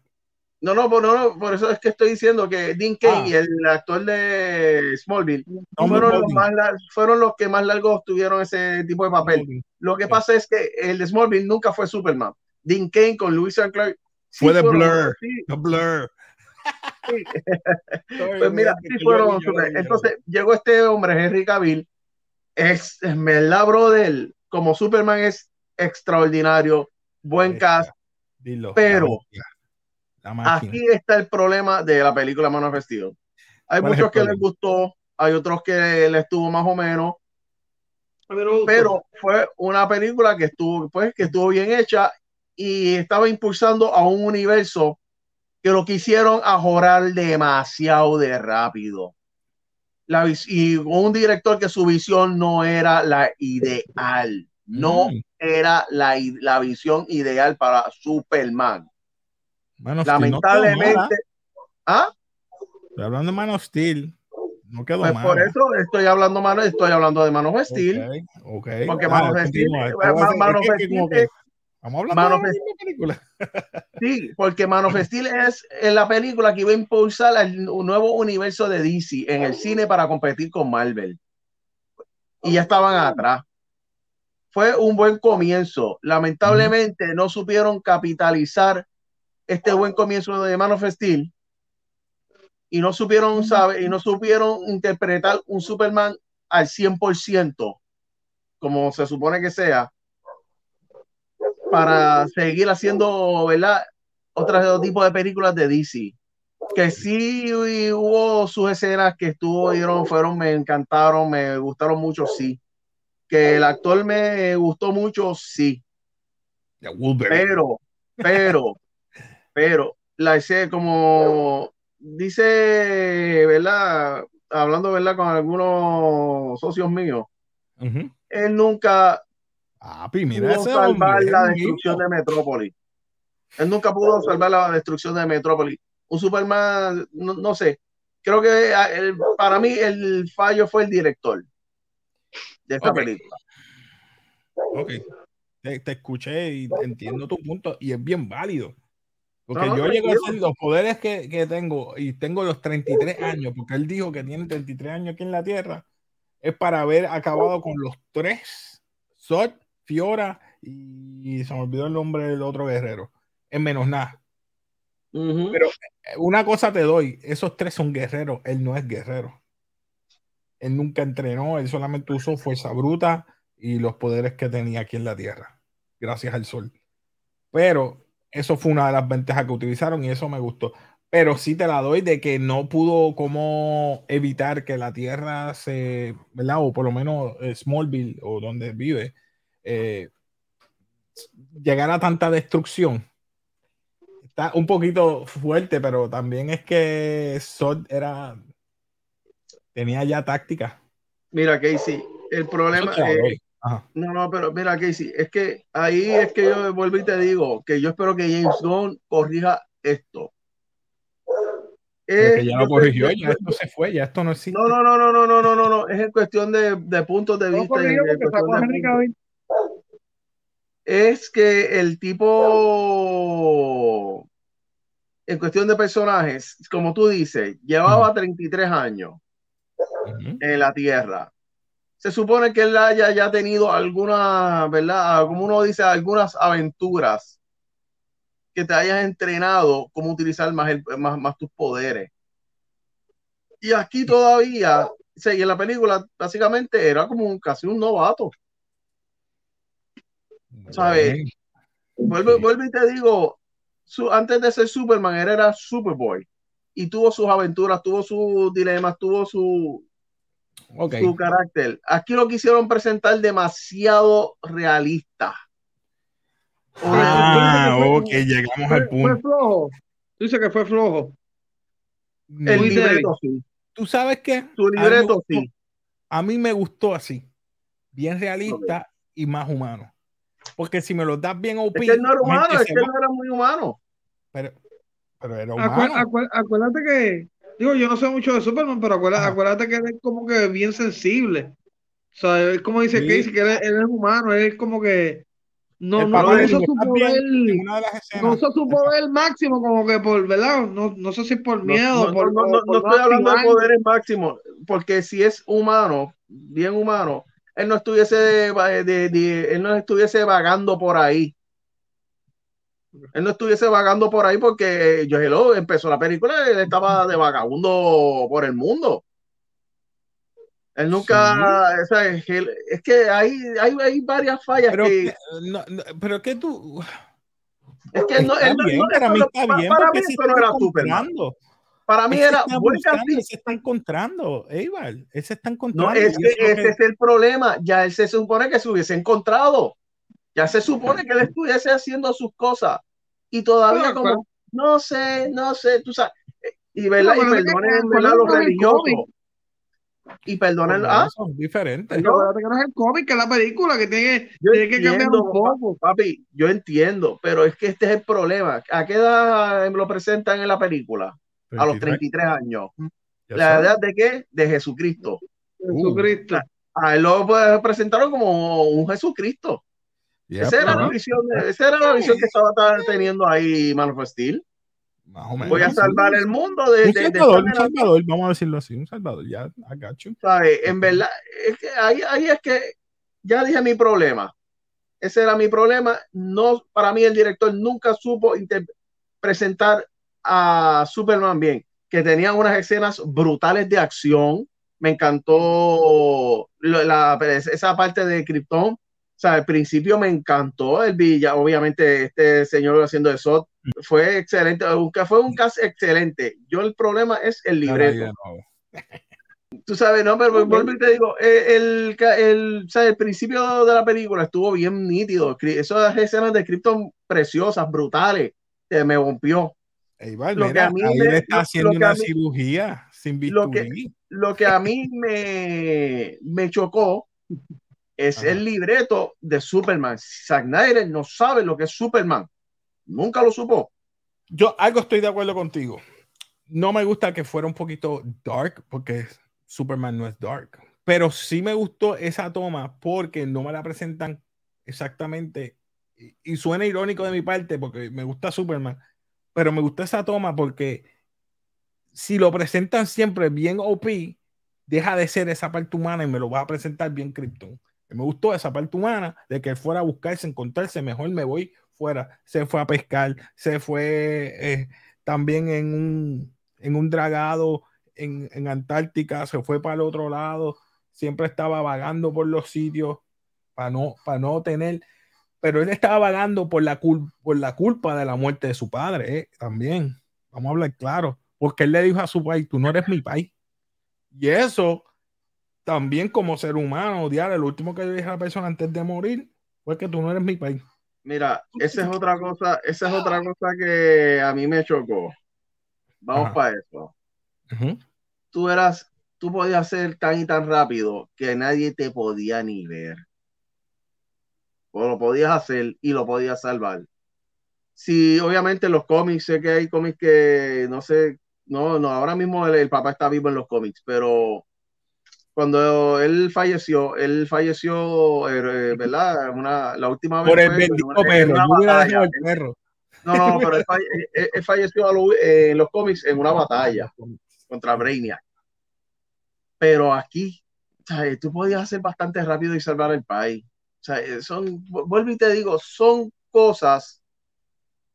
No, no, por, no, por eso es que estoy diciendo que Dean Kane y ah. el actor de Smallville fueron los, más, fueron los que más largos tuvieron ese tipo de papel. Lo que pasa es que el de Smallville nunca fue Superman. Dean Kane con Louis Clark fue de Blur. Blur. pues mira, sí fueron Entonces llegó este hombre, Henry Cavill. Es, es verdad, brother. Como Superman es extraordinario, buen cast. pero Aquí está el problema de la película Manos Vestidos. Hay muchos que les gustó, hay otros que les estuvo más o menos, pero fue una película que estuvo, pues, que estuvo bien hecha y estaba impulsando a un universo que lo quisieron ajorar demasiado de rápido. La, y un director que su visión no era la ideal, no mm. era la, la visión ideal para Superman. Lamentablemente. ¿Ah? Estoy hablando de Man of Steel. No quedó pues Por eso estoy hablando, mano, estoy hablando de Man of Steel. Okay, Porque Man of Steel. Vamos hablando de la película. sí, porque Man of Steel es la película que iba a impulsar un nuevo universo de DC en el cine para competir con Marvel. Y ya estaban atrás. Fue un buen comienzo. Lamentablemente no supieron capitalizar este buen comienzo de Man of Steel y no supieron, sabe, y no supieron interpretar un Superman al 100%, como se supone que sea, para seguir haciendo, ¿verdad? Otro tipo de películas de DC. Que sí hubo sus escenas que estuvo, fueron, me encantaron, me gustaron mucho, sí. Que el actor me gustó mucho, sí. Pero, pero, pero la hice como dice, ¿verdad? Hablando, ¿verdad? Con algunos socios míos, él nunca pudo salvar la destrucción de Metrópolis. Él nunca pudo salvar la destrucción de Metrópolis. un Superman, no, sé. Creo que ah, para mí el fallo fue el director de esta película. Ok. Te, escuché y entiendo tu punto y es bien válido. Porque yo llego a ser los poderes que, que, tengo y tengo los 33 años, porque él dijo que tiene 33 años aquí en la Tierra, es para haber acabado con los tres, Sot, Fiora y, se me olvidó el nombre del otro guerrero, en menos nada. Pero eh, una cosa te doy, esos tres son guerreros, él no es guerrero. Él nunca entrenó, él solamente usó fuerza bruta y los poderes que tenía aquí en la Tierra, gracias al sol. Pero eso fue una de las ventajas que utilizaron y eso me gustó. Pero sí te la doy de que no pudo como evitar que la Tierra se, ¿verdad? O por lo menos eh, Smallville o donde vive, eh, llegara a tanta destrucción está un poquito fuerte, pero también es que Sod era tenía ya táctica. Mira, Casey, el problema no, no, pero mira, Casey, es que ahí es que yo vuelvo y te digo que yo espero que James Gunn corrija esto. Es, que ya lo corrigió, ya esto se fue, ya esto no existe. No, no, no, no, no, no, no, no, no. es en cuestión de, de puntos de vista es que el tipo, en cuestión de personajes, como tú dices, llevaba 33 años en la Tierra. Se supone que él haya ya tenido alguna, ¿verdad? Como uno dice, algunas aventuras que te hayas entrenado cómo utilizar más, más, más tus poderes. Y aquí todavía, y en la película, básicamente era como un, casi un novato. ¿Sabes? Vuelvo, y te digo, su, antes de ser Superman, él era Superboy. Y tuvo sus aventuras, tuvo sus dilemas, tuvo su, su carácter. Aquí lo quisieron presentar demasiado realista. Ah, ok, llegamos al punto. Fue flojo. Dice que fue flojo. El libreto sí. ¿Tú sabes qué? Tu libreto sí. A mí me gustó así. Bien realista y más humano. Porque si me lo das bien OP. Es que no era humano, es que no era muy humano. Pero, pero era humano. acuérdate que, digo, yo no sé mucho de Superman, pero acuérdate, que él es como que bien sensible. O sea, es como dice Casey, que él, es humano, él es como que no, no, no usa su poder, no usa su poder máximo, como que por, ¿verdad? No, no sé si por miedo. No, por, no, no, no estoy hablando de poderes máximos, porque si es humano, bien humano, él no estuviese de, él no estuviese vagando por ahí. Él no estuviese vagando por ahí porque yo hello, empezó la película, él estaba de vagabundo por el mundo. Él nunca, es que hay, hay, hay varias fallas pero que, no, pero que tú es que no, él, bien, para mí está bien para, mí no era Superman. Para mí era se está encontrando, Eibar, él se está encontrando. No, es que ese es el problema. Ya él se supone que se hubiese encontrado. Ya se supone que él estuviese haciendo sus cosas. Y todavía como, no sé, no sé, tú sabes. Y, ¿verdad? y perdonen ¿verdad? los religiosos. Y perdonen, ah, son diferentes. No, que no es el cómic, que es la película que tiene, tiene que cambiar un poco. Papi, yo entiendo, pero es que este es el problema. ¿A qué edad lo presentan en la película? a los 33 años. ¿La edad de qué? De Jesucristo. Jesucristo. a él lo pues, presentaron como un Jesucristo. Esa, era la visión, esa era la visión que estaba teniendo ahí Man Steel. Voy a salvar el mundo de. Un salvador, un salvador, vamos a decirlo así, un salvador, ya, I ¿Sabe? En verdad, es que ahí, ahí es que ya dije mi problema. Ese era mi problema. No, para mí el director nunca supo presentar a Superman bien, que tenía unas escenas brutales de acción. Me encantó la, esa parte de Krypton. O sea, al principio me encantó el villa, obviamente este señor haciendo de SOT fue excelente, fue un caso excelente. Yo el problema es el libreto. Tú sabes, no, pero vuelvo y te digo, eh, el, el, el, principio de la película estuvo bien nítido. Esas escenas de Krypton preciosas, brutales, me rompió lo que a mí me, está haciendo una cirugía sin lo que, lo que a mí me, me chocó es el libreto de Superman. Zack Snyder no sabe lo que es Superman. Nunca lo supo. Yo algo estoy de acuerdo contigo. no me gusta que fuera un poquito dark, porque Superman no es dark. Pero sí me gustó esa toma porque no me la presentan exactamente. Y, suena irónico de mi parte porque me gusta Superman, pero me gusta esa toma porque si lo presentan siempre bien OP, deja de ser esa parte humana y me lo va a presentar bien Krypton. Me gustó esa parte humana de que él fuera a buscarse, encontrarse, mejor me voy fuera. Se fue a pescar, se fue eh, también en un, en un dragado en, en, Antártica, se fue para el otro lado, siempre estaba vagando por los sitios para no, para no tener, pero él estaba vagando por la, por la culpa de la muerte de su padre, eh, también. Vamos a hablar claro, porque él le dijo a su país, tú no eres mi país. Y eso también como ser humano, odiar, el último que yo dije a la persona antes de morir fue que tú no eres mi país. Mira, esa es otra cosa, esa es otra cosa que a mí me chocó. Vamos para eso. Tú eras, tú podías ser tan y tan rápido que nadie te podía ni ver. O lo podías hacer y lo podías salvar. Si obviamente los cómics, sé que hay cómics que no sé, no, no, ahora mismo el papá está vivo en los cómics, pero cuando él falleció, él falleció, eh, ¿verdad? Una, la última vez. Por el bendito perro. perro. No, no, pero él, falleció en los cómics en una batalla contra Brainiac. Pero aquí, ¿sabes? tú podías hacer bastante rápido y salvar el país. O sea, eh, son, vuelvo y te digo, son cosas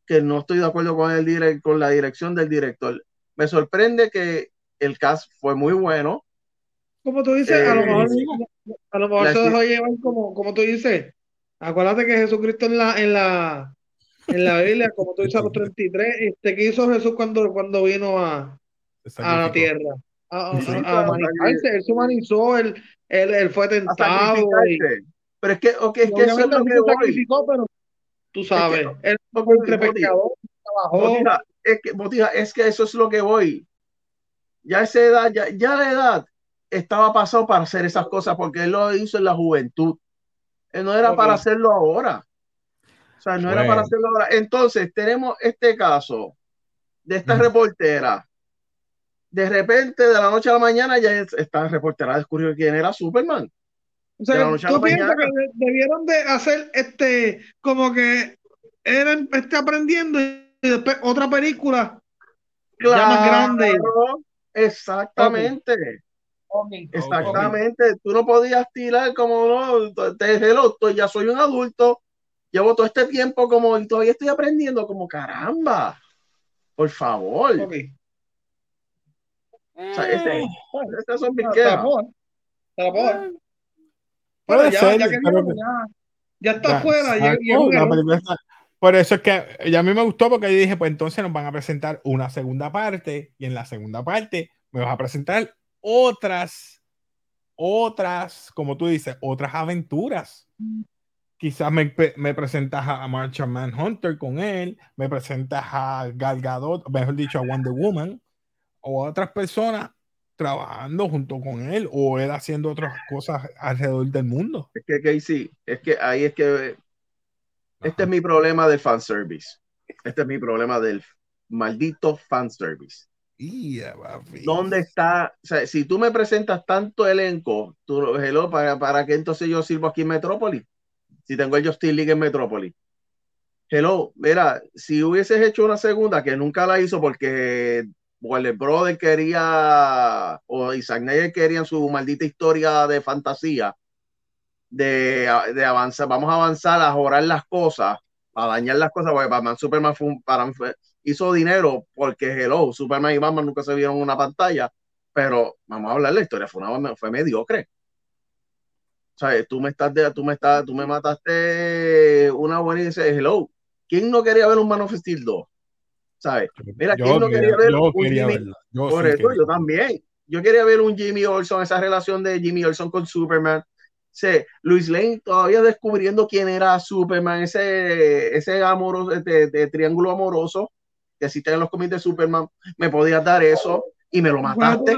que no estoy de acuerdo con, el con la dirección del director. Me sorprende que el cast fue muy bueno como tú dices, a lo eh, mejor, a lo mejor se dejó llevar como, como tú dices. Acuérdate que Jesucristo en la, en la, en la Biblia, como tú dices, a los 33, este, ¿qué hizo Jesús cuando, cuando vino a, a la tierra? A, él se humanizó, él, él, él fue tentado. Y, pero es que, okay, es que eso es lo que sacrificó, pero tú sabes, es que, él fue entre pecador, trabajó. es que, es que eso es lo que voy. Ya esa edad, ya, ya la edad, estaba pasado para hacer esas cosas porque él lo hizo en la juventud. Él no era para hacerlo ahora. O sea, no era para hacerlo ahora. Entonces, tenemos este caso de esta reportera. De repente, de la noche a la mañana, ya esta reportera descubrió quién era Superman. O sea, ¿tú piensas que debieron de hacer este, como que eran, está aprendiendo y después otra película claro, más grande? Exactamente. Exactamente, tú no podías tirar como no, te estoy, ya soy un adulto, llevo todo este tiempo como y todavía estoy aprendiendo como caramba. Por favor. Okay. O sea, este, eh. estas son mis quejas. Puede ya, ser, ya, que ya, ya, está afuera. Ya, por eso es que ya a mí me gustó porque yo dije, pues entonces nos van a presentar una segunda parte y en la segunda parte me vas a presentar otras, otras, como tú dices, otras aventuras. Quizás me, me presentas a Marcha Manhunter con él, me presentas a Gal Gadot, mejor dicho, a Wonder Woman, o a otras personas trabajando junto con él o él haciendo otras cosas alrededor del mundo. Es que Casey, es que ahí es que este es mi problema del fanservice. Este es mi problema del maldito fanservice. ¿Dónde está? O sea, si tú me presentas tanto elenco, tú, hello, ¿para, ¿para qué entonces yo sirvo aquí en Metrópolis? Si tengo el Justin League en Metrópolis. Hello, mira, si hubieses hecho una segunda, que nunca la hizo porque Warner Brother quería, o Isaac Snyder querían su maldita historia de fantasía, de, de avanzar, vamos a avanzar a jorar las cosas, a dañar las cosas, porque Batman Superman fue, para mí fue, hizo dinero porque Hello, Superman y Batman nunca se vieron en una pantalla, pero vamos a hablar de la historia, fue, una, fue mediocre. O sea, tú me estás, de, tú me estás, tú me mataste una buena y dices, hello, ¿quién no quería ver un Man of Steel 2? ¿Sabes? Mira, ¿quién no quería ver un Jimmy? Por eso yo también. Yo quería ver un Jimmy Olson, esa relación de Jimmy Olson con Superman. Sí, Luis Lane todavía descubriendo quién era Superman, ese, ese amoroso, de triángulo amoroso que si en los cómics de Superman, me podías dar eso y me lo mataste.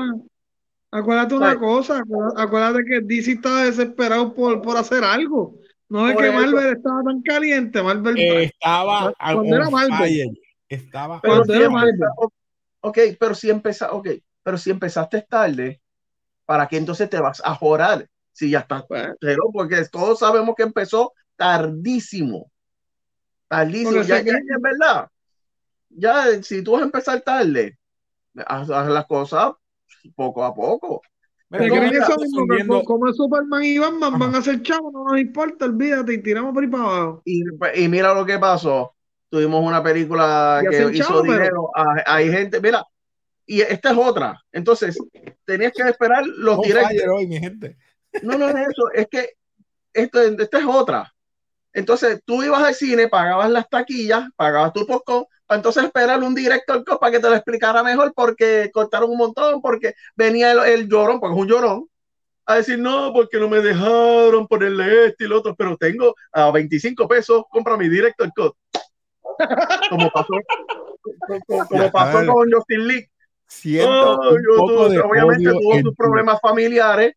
Acuérdate, una cosa, acuérdate que DC estaba desesperado por, por hacer algo. No es que Marvel estaba tan caliente, Marvel estaba cuando era Marvel. Estaba pero era Marvel. Ok, pero si empezaste, ok, pero si empezaste tarde, ¿para qué entonces te vas a jorar? Si ya estás, pero porque todos sabemos que empezó tardísimo. Tardísimo, ya, ya, es verdad. Ya, si tú vas a empezar tarde, haz, las cosas poco a poco. ¿Me creen eso mismo? Como Superman y Batman van a ser chavos, no nos importa, olvídate y tiramos por ahí para abajo. Y, y mira lo que pasó. Tuvimos una película que hizo dinero. Ah, hay gente, mira, y esta es otra. Entonces, tenías que esperar los directos. No, no es eso, es que esto, esta es otra. Entonces, tú ibas al cine, pagabas las taquillas, pagabas tu popcorn, para entonces esperar un director para que te lo explicara mejor, porque cortaron un montón, porque venía el, llorón, porque es un llorón, a decir, no, porque no me dejaron ponerle este y lo otro, pero tengo a 25 pesos, compra mi director cut. Como pasó, como, pasó con Justin Lee. Siento obviamente tuvo sus problemas familiares,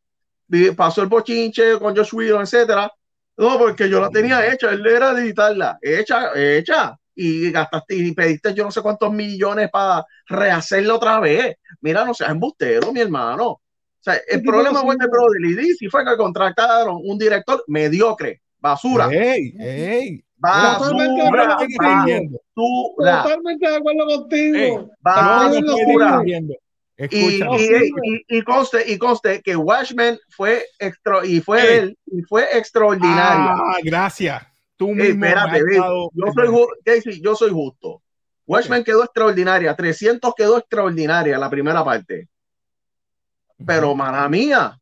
pasó el bochinche con Josh Whedon, etcétera. No, porque yo la tenía hecha, él era editarla, hecha, hecha, y gastaste y pediste yo no sé cuántos millones para rehacerla otra vez. Mira, no seas embustero, mi hermano. O sea, el problema fue de Brother y DC fue que contrataron un director mediocre, basura. ¡Ey! ¡Ey! Totalmente, Totalmente de acuerdo contigo. Basura. Y, y, conste, y conste que Watchmen fue extra, y fue él, y fue extraordinario. Ah, gracias. Tú mismo espérate, yo, soy, yo soy justo. Watchmen quedó extraordinaria, 300 quedó extraordinaria la primera parte. Pero, mala mía,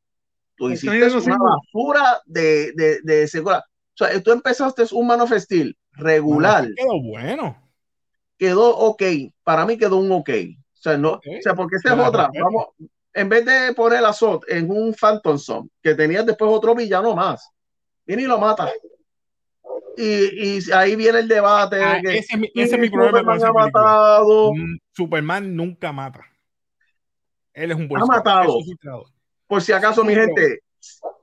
tú hiciste una basura de, de, de, o sea, tú empezaste un Man of Steel regular. quedó bueno. Quedó ok. Para mí quedó un ok. O sea, no, o sea porque esa es otra. Vamos, en vez de poner a Sot en un Phantom Zone, que tenías después otro villano más, viene y lo mata. Y, y ahí viene el debate. Ah, ese, es mi problema. Superman, ha matado. Mm, Superman nunca mata. Él es un buen Ha matado. Por si acaso, mi gente,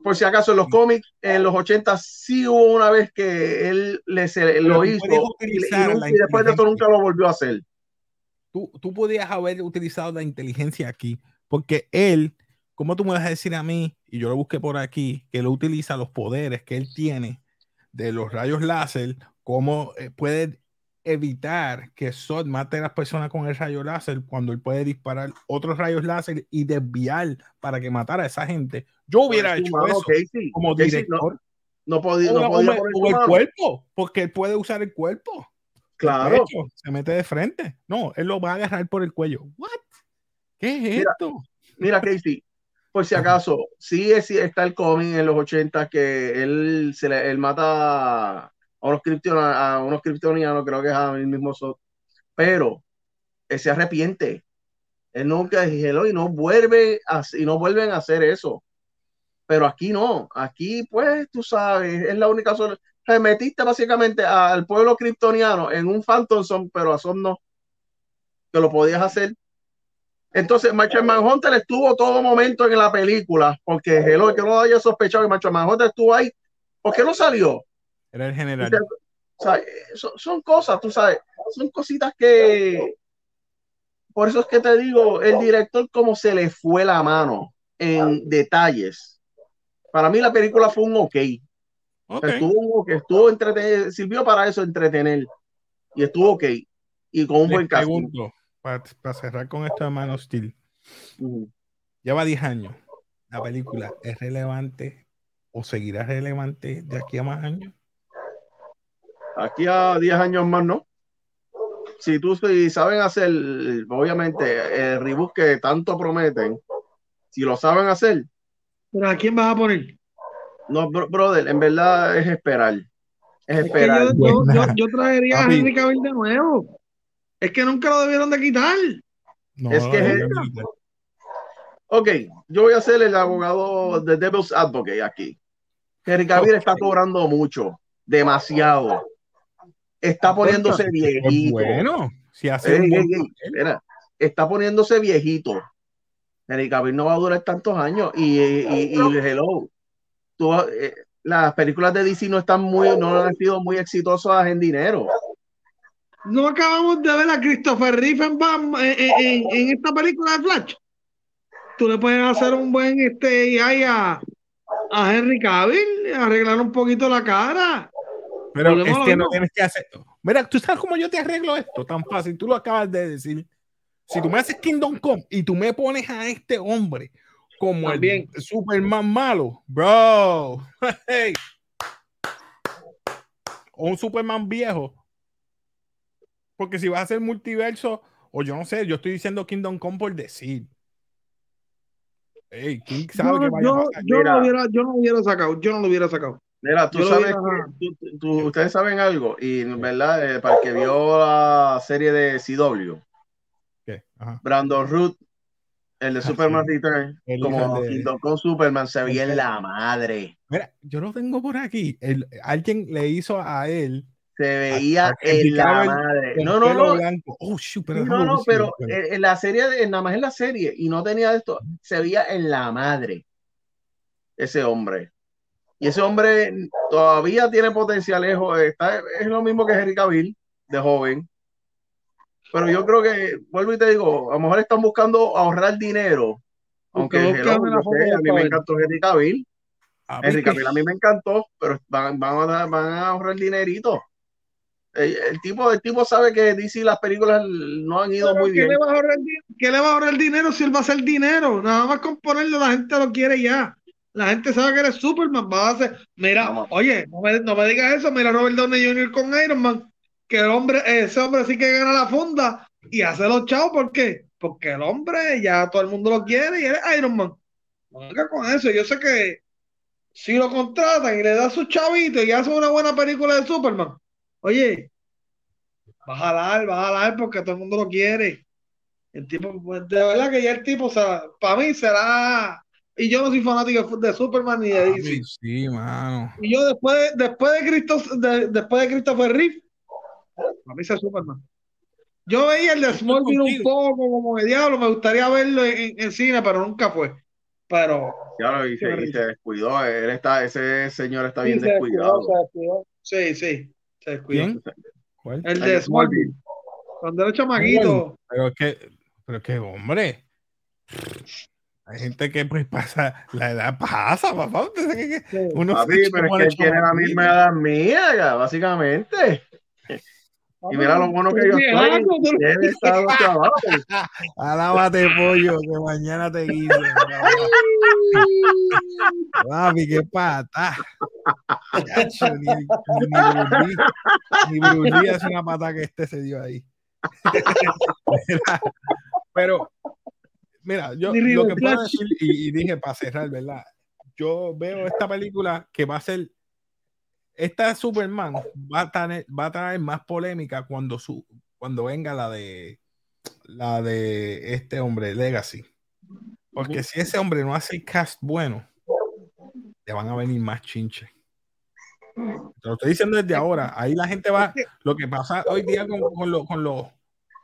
por si acaso en los cómics, en los 80 sí hubo una vez que él le lo hizo y, después de eso nunca lo volvió a hacer. Tú, tú podías haber utilizado la inteligencia aquí, porque él, como tú me vas a decir a mí, y yo lo busqué por aquí, que él utiliza los poderes que él tiene de los rayos láser, cómo eh, puede evitar que Sod mate a las personas con el rayo láser cuando él puede disparar otros rayos láser y desviar para que matara a esa gente. Yo hubiera hecho eso como director. no, podía, no podía o, el cuerpo, porque él puede usar el cuerpo. Claro. se mete de frente. No, él lo va a agarrar por el cuello. ¿What? ¿Qué es esto? Mira, Casey, por si acaso, sí, está el cómic en los 80 que él, se le, él mata a unos, a unos criptonianos, creo que es el mismo Sot, pero él se arrepiente. Él nunca dijo y no vuelve a, y no vuelven a hacer eso. Pero aquí no, aquí pues tú sabes, es la única solución. Metiste básicamente al pueblo kryptoniano en un Phantom Zone, pero a Son no, que lo podías hacer. Entonces, Macho Manhunter estuvo todo momento en la película, porque el que no haya sospechado que Macho Manhunter estuvo ahí, ¿por qué no salió? Era el general. son, cosas, tú sabes, son cositas que. Por eso es que te digo, el director, como se le fue la mano en detalles. Para mí, la película fue un ok. Estuvo, que estuvo entretenido, sirvió para eso entretener. Y estuvo ok. Y con un buen caso. Para, cerrar con esto de Man of Steel. Lleva 10 años. La película es relevante o seguirá relevante de aquí a más años. Aquí a 10 años más, ¿no? Si tú si saben hacer, obviamente, el reboot que tanto prometen, si lo saben hacer. ¿Pero a quién vas a poner? No, brother, en verdad es esperar. Es, esperar. yo, traería a Henry Cavill de nuevo. Es que nunca lo debieron de quitar. es que Ok, yo voy a ser el abogado de Devil's Advocate aquí. Henry Cavill está cobrando mucho, demasiado está poniéndose viejito. Bueno, si hace está poniéndose viejito. El Cavill no va a durar tantos años y, y, hello. Eh, las películas de DC no están muy, no han sido muy exitosas en dinero. No acabamos de ver a Christopher Reeve en, en, esta película de Flash. Tú le puedes hacer un buen este a, a Henry Cavill, arreglar un poquito la cara. Pero es que no tienes que hacer. Mira, tú sabes cómo yo te arreglo esto, tan fácil. Tú lo acabas de decir. Si tú me haces Kingdom Come y tú me pones a este hombre como el Superman malo, bro. O un Superman viejo. Porque si vas a hacer multiverso, o yo no sé, yo estoy diciendo Kingdom Come por decir. Hey, ¿quién sabe yo, vaya a yo, no hubiera, yo no lo hubiera sacado, yo no lo hubiera sacado. Mira, tú sabes que, ustedes saben algo, y verdad, eh, para el que vio la serie de CW, Brandon Root, el de ah, Superman Return, como con Superman, se veía en la madre. Mira, yo lo tengo por aquí. El, alguien le hizo a él. Se veía en la madre. no, no, no. Oh, no, no, pero en la serie, nada más en la serie, y no tenía esto, se veía en la madre. Ese hombre. Y ese hombre todavía tiene potencial, es, es lo mismo que Jerry Cavill, de joven. Pero yo creo que, vuelvo y te digo, a lo mejor están buscando ahorrar dinero. Aunque a mí me encantó Henry Cavill. Henry Cavill a mí me encantó, pero van, van, a, van a ahorrar dinerito. El, tipo, el tipo sabe que DC las películas no han ido muy bien. Le va a ahorrar, ¿Qué le va a ahorrar dinero si él va a hacer dinero? Nada más con ponerlo, la gente lo quiere ya. La gente sabe que eres Superman. Va a hacer. Mira, oye, no me, no me digas eso. Mira Robert Downey Jr. con Iron Man que el hombre, ese hombre sí que gana la funda y hace los chavos, ¿por qué? Porque el hombre ya todo el mundo lo quiere y él es Iron Man. No venga con eso, yo sé que si lo contratan y le dan su chavito y hace una buena película de Superman, oye, va a jalar, va a jalar porque todo el mundo lo quiere. El tipo, pues, de verdad que ya el tipo, o sea, para mí será. Y yo no soy fanático de Superman ni de DC. Sí, mano. Y yo después de, después de Cristo, después de Christopher Reeve, a mí es Superman. Yo veía el de Smallville un poco como de diablo, me gustaría verlo en, cine, pero nunca fue. Pero. Claro, y se, descuidó. Él está, ese señor está bien descuidado. Sí, sí, se descuidó. ¿Cuál? El, de Smallville. Cuando era chamaquito. Pero que, pero que hombre. Hay gente que pues pasa, la edad pasa, papá. Uno Papi, pero es que tiene la misma edad mía, básicamente. Y mira lo bueno que yo estoy. Alábate, pollo, que mañana te guise. Papi, qué pata. ni, ni, es una pata que este se dio ahí. pero, mira, yo lo que puedo decir, y, y dije para cerrar, ¿verdad? Yo veo esta película que va a ser esta Superman va a, traer, va a traer más polémica cuando, su, cuando venga la de la de este hombre, Legacy. Porque si ese hombre no hace cast bueno, le van a venir más chinches. Te lo estoy diciendo desde ahora. Ahí la gente va. Lo que pasa hoy día con, con, lo, con, los,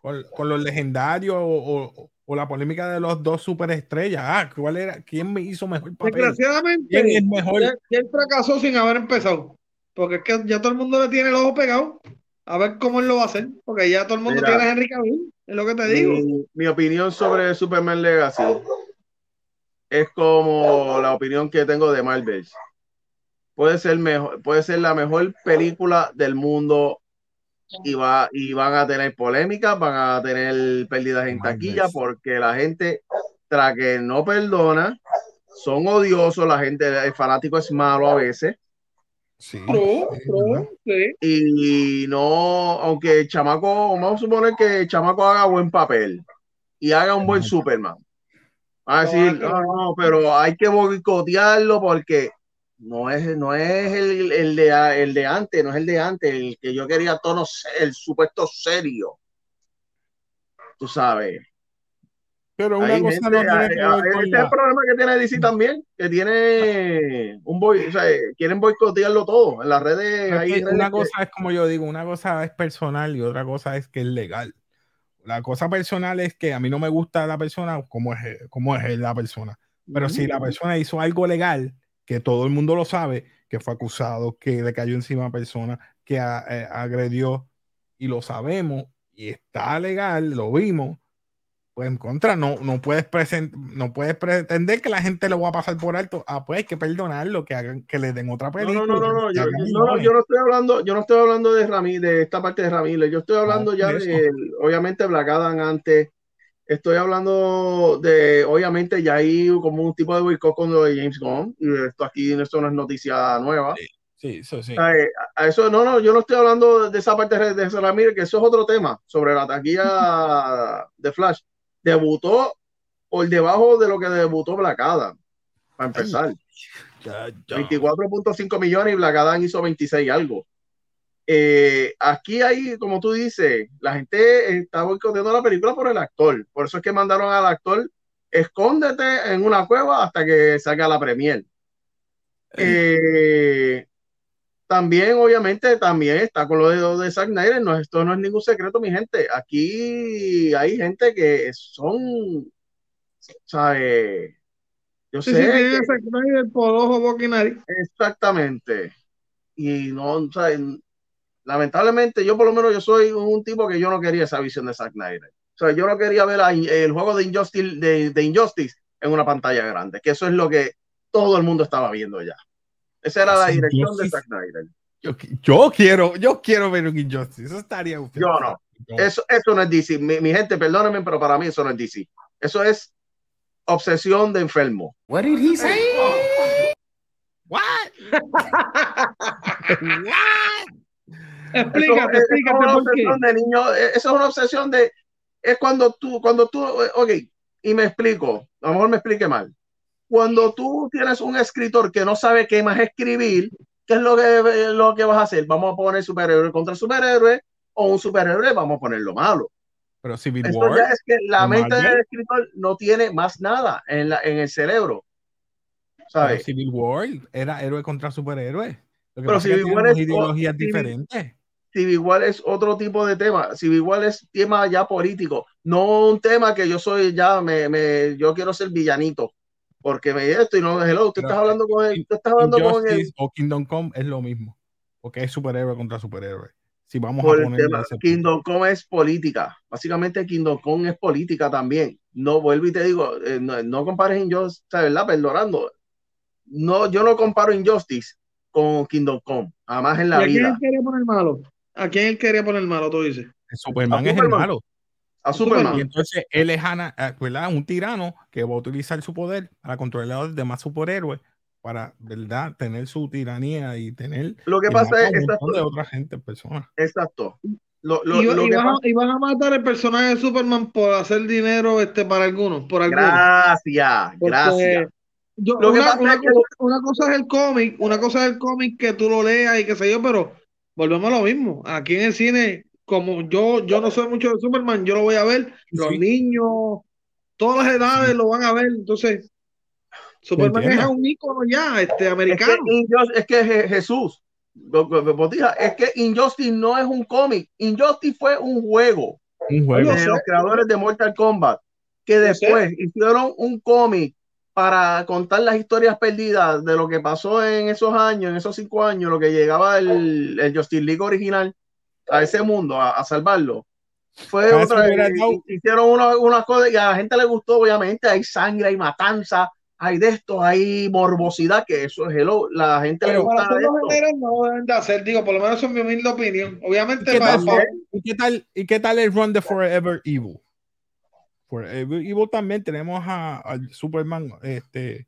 con, los legendarios o, o, la polémica de los dos superestrellas. Ah, ¿cuál era? ¿Quién me hizo mejor papel? Desgraciadamente, ¿Quién es mejor? ¿Quién fracasó sin haber empezado? Porque es que ya todo el mundo le tiene el ojo pegado. A ver cómo él lo va a hacer. Porque ya todo el mundo tiene a Henry Cavill. Es lo que te digo. Mi, opinión sobre Superman Legacy es como la opinión que tengo de Marvel. Puede ser, mejor, puede ser la mejor película del mundo y, va, y van a tener polémicas, van a tener pérdidas en taquilla porque la gente, tras que no perdona, son odiosos, la gente, el fanático es malo a veces Sí, Y no, aunque el chamaco, vamos a suponer que el chamaco haga buen papel y haga un buen Superman. A decir, no, no, pero hay que boicotearlo porque no es, no es el, el, de, el de antes, no es el de antes, el que yo quería tono, el supuesto serio. Tú sabes. Pero una cosa no tiene que ver con este es el problema que tiene DC también, que tiene un boy, o sea, quieren boicotearlo todo en las redes. Hay una cosa es como yo digo, una cosa es personal y otra cosa es que es legal. La cosa personal es que a mí no me gusta la persona como es, como es la persona. Pero si la persona hizo algo legal, que todo el mundo lo sabe, que fue acusado, que le cayó encima a persona, que eh, agredió y lo sabemos y está legal, lo vimos, pues en contra, no, no puedes no puedes pretender que la gente lo va a pasar por alto. Ah, pues hay que perdonarlo, que hagan, que le den otra película. No, no, no, no, yo, no, estoy hablando, yo no estoy hablando de Ramírez, de esta parte de Ramírez, yo estoy hablando ya de, obviamente, Black antes. Estoy hablando de, obviamente, ya hay como un tipo de boicot con lo de James Gunn, y esto aquí, esto no es noticia nueva. Sí, eso sí. A, eso, no, no, yo no estoy hablando de esa parte de, de Ramírez, que eso es otro tema, sobre la taquilla de Flash debutó por debajo de lo que debutó Black Adam, para empezar. 24.5 millones y Black Adam hizo 26 algo. Eh, aquí hay, como tú dices, la gente está boicoteando la película por el actor. Por eso es que mandaron al actor, escóndete en una cueva hasta que salga la premier. Eh, también, obviamente, también está con lo de, de Zack Snyder. No, esto no es ningún secreto, mi gente. Aquí hay gente que son, ¿sabes? Yo sé. que, Zack Snyder por ojo, Exactamente. Y no, ¿sabes? Lamentablemente, yo por lo menos yo soy un tipo que yo no quería esa visión de Zack Snyder. O sea, yo no quería ver el juego de Injustice, de, de Injustice en una pantalla grande, que eso es lo que todo el mundo estaba viendo ya. Esa era la dirección de Zack Snyder. Yo, quiero, yo quiero ver un Injustice. Eso estaría. Yo no. Eso, eso no es DC. Mi, gente, perdónenme, pero para mí eso no es DC. Eso es obsesión de enfermo. What did he say? What? Explícate, explícate por qué. De niño, eso es una obsesión de. Es cuando tú, cuando tú, ok, y me explico, a lo mejor me explique mal cuando tú tienes un escritor que no sabe qué más escribir, ¿qué es lo que, lo que vas a hacer? Vamos a poner superhéroe contra superhéroe o un superhéroe, vamos a poner lo malo. Pero Civil War. Ya es que la mente del escritor no tiene más nada en, la, en el cerebro. ¿sabes? Civil War era héroe contra superhéroe. Pero Civil War es ideologías diferentes. Civil War es otro tipo de tema. Civil War es tema ya político, no un tema que yo soy ya, me, me yo quiero ser villanito porque me esto y no hello, tú estás hablando con él, tú estás hablando con él. O Kingdom Come es lo mismo, porque es superhéroe contra superhéroe. Si vamos a poner Kingdom Come es política, básicamente Kingdom Come es política también. No vuelvo y te digo, eh, no, compares Injustice, ¿verdad? Perdonando. No, yo no comparo Injustice con Kingdom Come, jamás en la vida. ¿A quién quería poner malo? ¿A quién quería poner malo, tú dices? Superman es el malo a Superman. Y entonces él es eh, un tirano que va a utilizar su poder para controlar a los demás superhéroes para verdad tener su tiranía y tener lo que pasa es de otra gente personas exacto. Lo, y, van, a matar el personaje de Superman por hacer dinero este para algunos por algunos. Gracias gracias. una, cosa, es el cómic una cosa es el cómic que tú lo leas y qué sé yo pero volvemos a lo mismo. Aquí en el cine como yo, yo no soy mucho de Superman, yo lo voy a ver, los niños, todas las edades lo van a ver, entonces Superman es un ícono ya, este americano. Es que, es que Jesús, es que Injustice no es un cómic, Injustice fue un juego. Un juego. De los creadores de Mortal Kombat, que después hicieron un cómic para contar las historias perdidas de lo que pasó en esos años, en esos cinco años, lo que llegaba el, el Justice League original a ese mundo, a, salvarlo. Fue otra, hicieron unas una cosas y a la gente le gustó, obviamente, hay sangre, hay matanza, hay de esto, hay morbosidad, que eso es hello, la gente le gusta. no deben de hacer, digo, por lo menos es mi humilde opinión. Obviamente, ¿Y qué, tal, ¿y qué, tal, ¿y qué tal el run de Forever Evil? Forever Evil también tenemos a, Superman, este,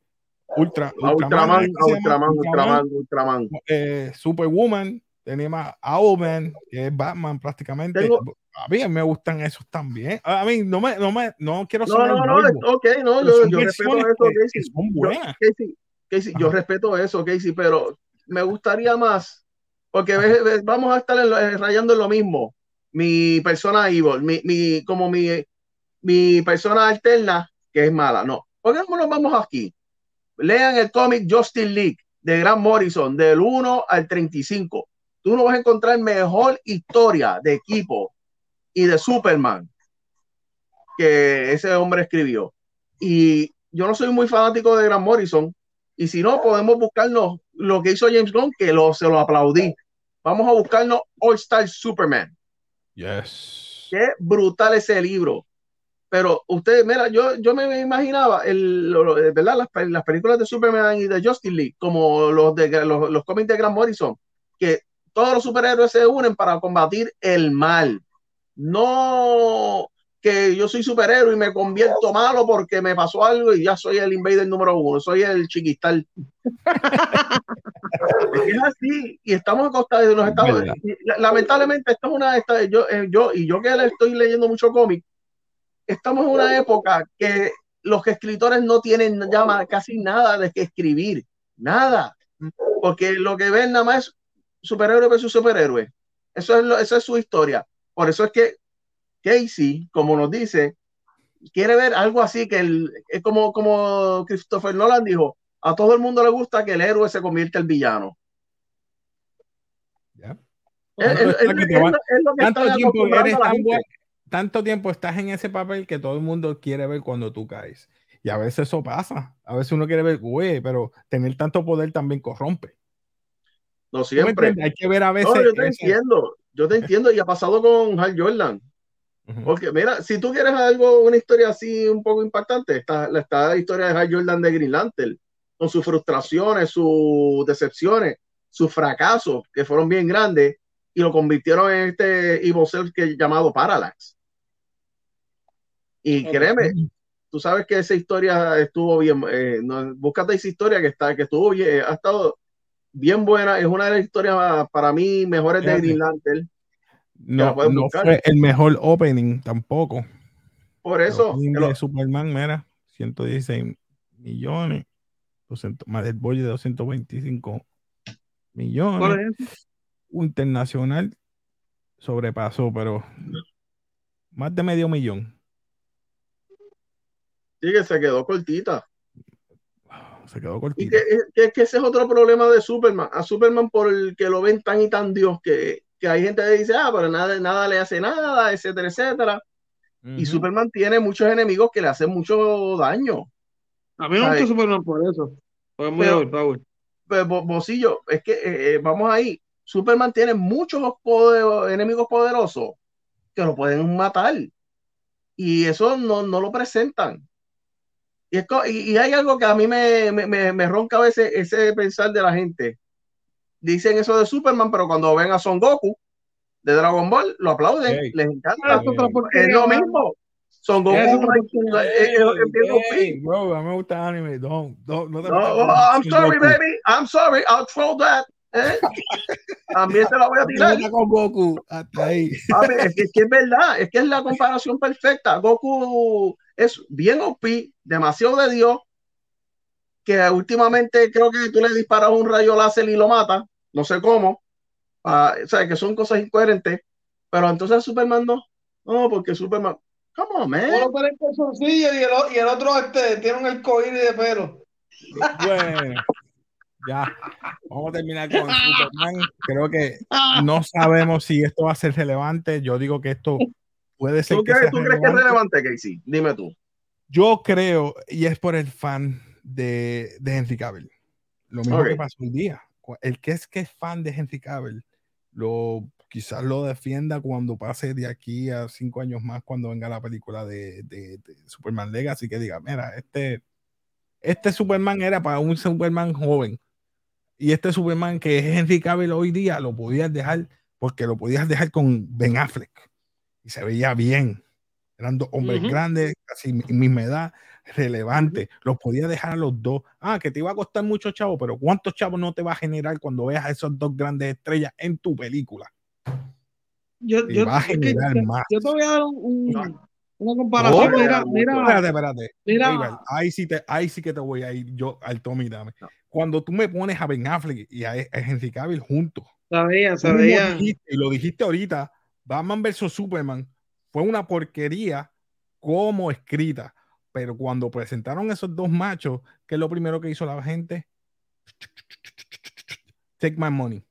Ultra, Ultraman, Ultraman, Ultraman, Ultraman, eh, Superwoman, tenemos a Owlman, que es Batman prácticamente. A mí me gustan esos también. A mí no me, no me, no quiero No, no, no, ok, no, yo, yo respeto eso, Casey. Son buenas. Yo, Casey, Casey yo respeto eso, Casey, pero me gustaría más, porque vamos a estar rayando en lo mismo. Mi persona evil, mi, mi, como mi, mi persona alterna, que es mala. No, ¿por qué no nos vamos aquí? Lean el cómic Justin League de Grant Morrison, del 1 al 35 tú no vas a encontrar mejor historia de equipo y de Superman que ese hombre escribió. Y yo no soy muy fanático de Grant Morrison. Y si no, podemos buscarnos lo que hizo James Gunn, que lo, se lo aplaudí. Vamos a buscarnos All Star Superman. Yes. Qué brutal ese libro. Pero ustedes, mira, yo, yo me imaginaba el, ¿verdad? Las, las, películas de Superman y de Justice League, como los de los, los cómics de Grant Morrison, que todos los superhéroes se unen para combatir el mal. No que yo soy superhéroe y me convierto malo porque me pasó algo y ya soy el invader número uno, soy el chiquistal. es así, y estamos acostados de los Estados Lamentablemente, esto es una. Esta, yo, eh, yo, y yo que le estoy leyendo mucho cómic, estamos en una época que los escritores no tienen ya casi nada de que escribir, nada, porque lo que ven nada más superhéroe versus superhéroe. Eso es, lo, eso es su historia. Por eso es que Casey, como nos dice, quiere ver algo así que es como, como Christopher Nolan dijo, a todo el mundo le gusta que el héroe se convierta en villano. tanto tiempo estás en ese papel que todo el mundo quiere ver cuando tú caes. Y a veces eso pasa. A veces uno quiere ver, güey, pero tener tanto poder también corrompe. No siempre. Hay que ver a veces. yo te entiendo. Yo te entiendo. Y ha pasado con Hal Jordan. Porque mira, si tú quieres algo, una historia así un poco impactante, está, está la historia de Hal Jordan de Green Lantern, con sus frustraciones, sus decepciones, sus fracasos, que fueron bien grandes, y lo convirtieron en este Evil Self que llamado Parallax. Y créeme, tú sabes que esa historia estuvo bien, eh, no, búscate esa historia que está, que estuvo bien, ha estado bien buena, es una de las historias para mí mejores de Green Lantern no, no fue el mejor opening tampoco. Por eso. El Superman, mira, 116 millones, 200, más del bollo de 225 millones. Internacional sobrepasó, pero más de medio millón. Sí, que se quedó cortita. Se quedó cortita. Y que, que, ese es otro problema de Superman. A Superman por el que lo ven tan y tan Dios que que hay gente que dice, ah, pero nada, nada le hace nada, etcétera, etcétera. Y Superman tiene muchos enemigos que le hacen mucho daño. A mí no me gusta Superman por eso. Porque muy pero, pero, Bocillo, es que eh, eh, vamos ahí. Superman tiene muchos enemigos poderosos que lo pueden matar. Y eso no, no lo presentan. Y, y, hay algo que a mí me, me, me, ronca a veces ese pensar de la gente dicen eso de Superman, pero cuando ven a Son Goku de Dragon Ball, lo aplauden, les encanta. es lo mismo. Son Goku. Bro, a mí me gusta anime. Don't, don't, no, I'm sorry, baby. I'm sorry. I'll throw that. ¿Eh? También te la voy a tirar. Con Goku, hasta ahí. es, que, es, que, es verdad, es que es la comparación perfecta. Goku es bien OP, demasiado de Dios, que últimamente creo que tú le disparas un rayo láser y lo mata no sé cómo, uh, o sea, que son cosas incoherentes, pero entonces Superman no, no, porque Superman, come on, man. y, el, y el otro este, tiene un arcoíris de pelo. Bueno, ya, vamos a terminar con Superman. Creo que no sabemos si esto va a ser relevante. Yo digo que esto puede ser. ¿Tú, que crees, ¿tú crees que es relevante, Casey? Dime tú. Yo creo, y es por el fan de, de Henry Cavill. Lo mismo que pasó un día el que es que es fan de Henry Cavill, lo, quizás lo defienda cuando pase de aquí a cinco años más, cuando venga la película de, de, Superman Legacy, que diga, mira, este, este Superman era para un Superman joven. Y este Superman que es Henry Cavill hoy día, lo podías dejar, porque lo podías dejar con Ben Affleck. Y se veía bien. Eran dos hombres grandes, casi misma edad, relevante. Los podía dejar a los dos. Ah, que te iba a costar mucho chavo, pero ¿cuántos chavos no te va a generar cuando veas a esos dos grandes estrellas en tu película? Yo, te, va a generar más. yo te voy a dar un, una comparación. mira, mira, espérate, espérate. Mira. ahí, sí te, ahí sí que te voy a ir yo al Tommy Dame. Cuando tú me pones a Ben Affleck y a, Henry Cavill juntos. Sabía, sabía. y lo dijiste ahorita, Batman vs Superman fue una porquería como escrita pero cuando presentaron esos dos machos, ¿qué es lo primero que hizo la gente? Take my money.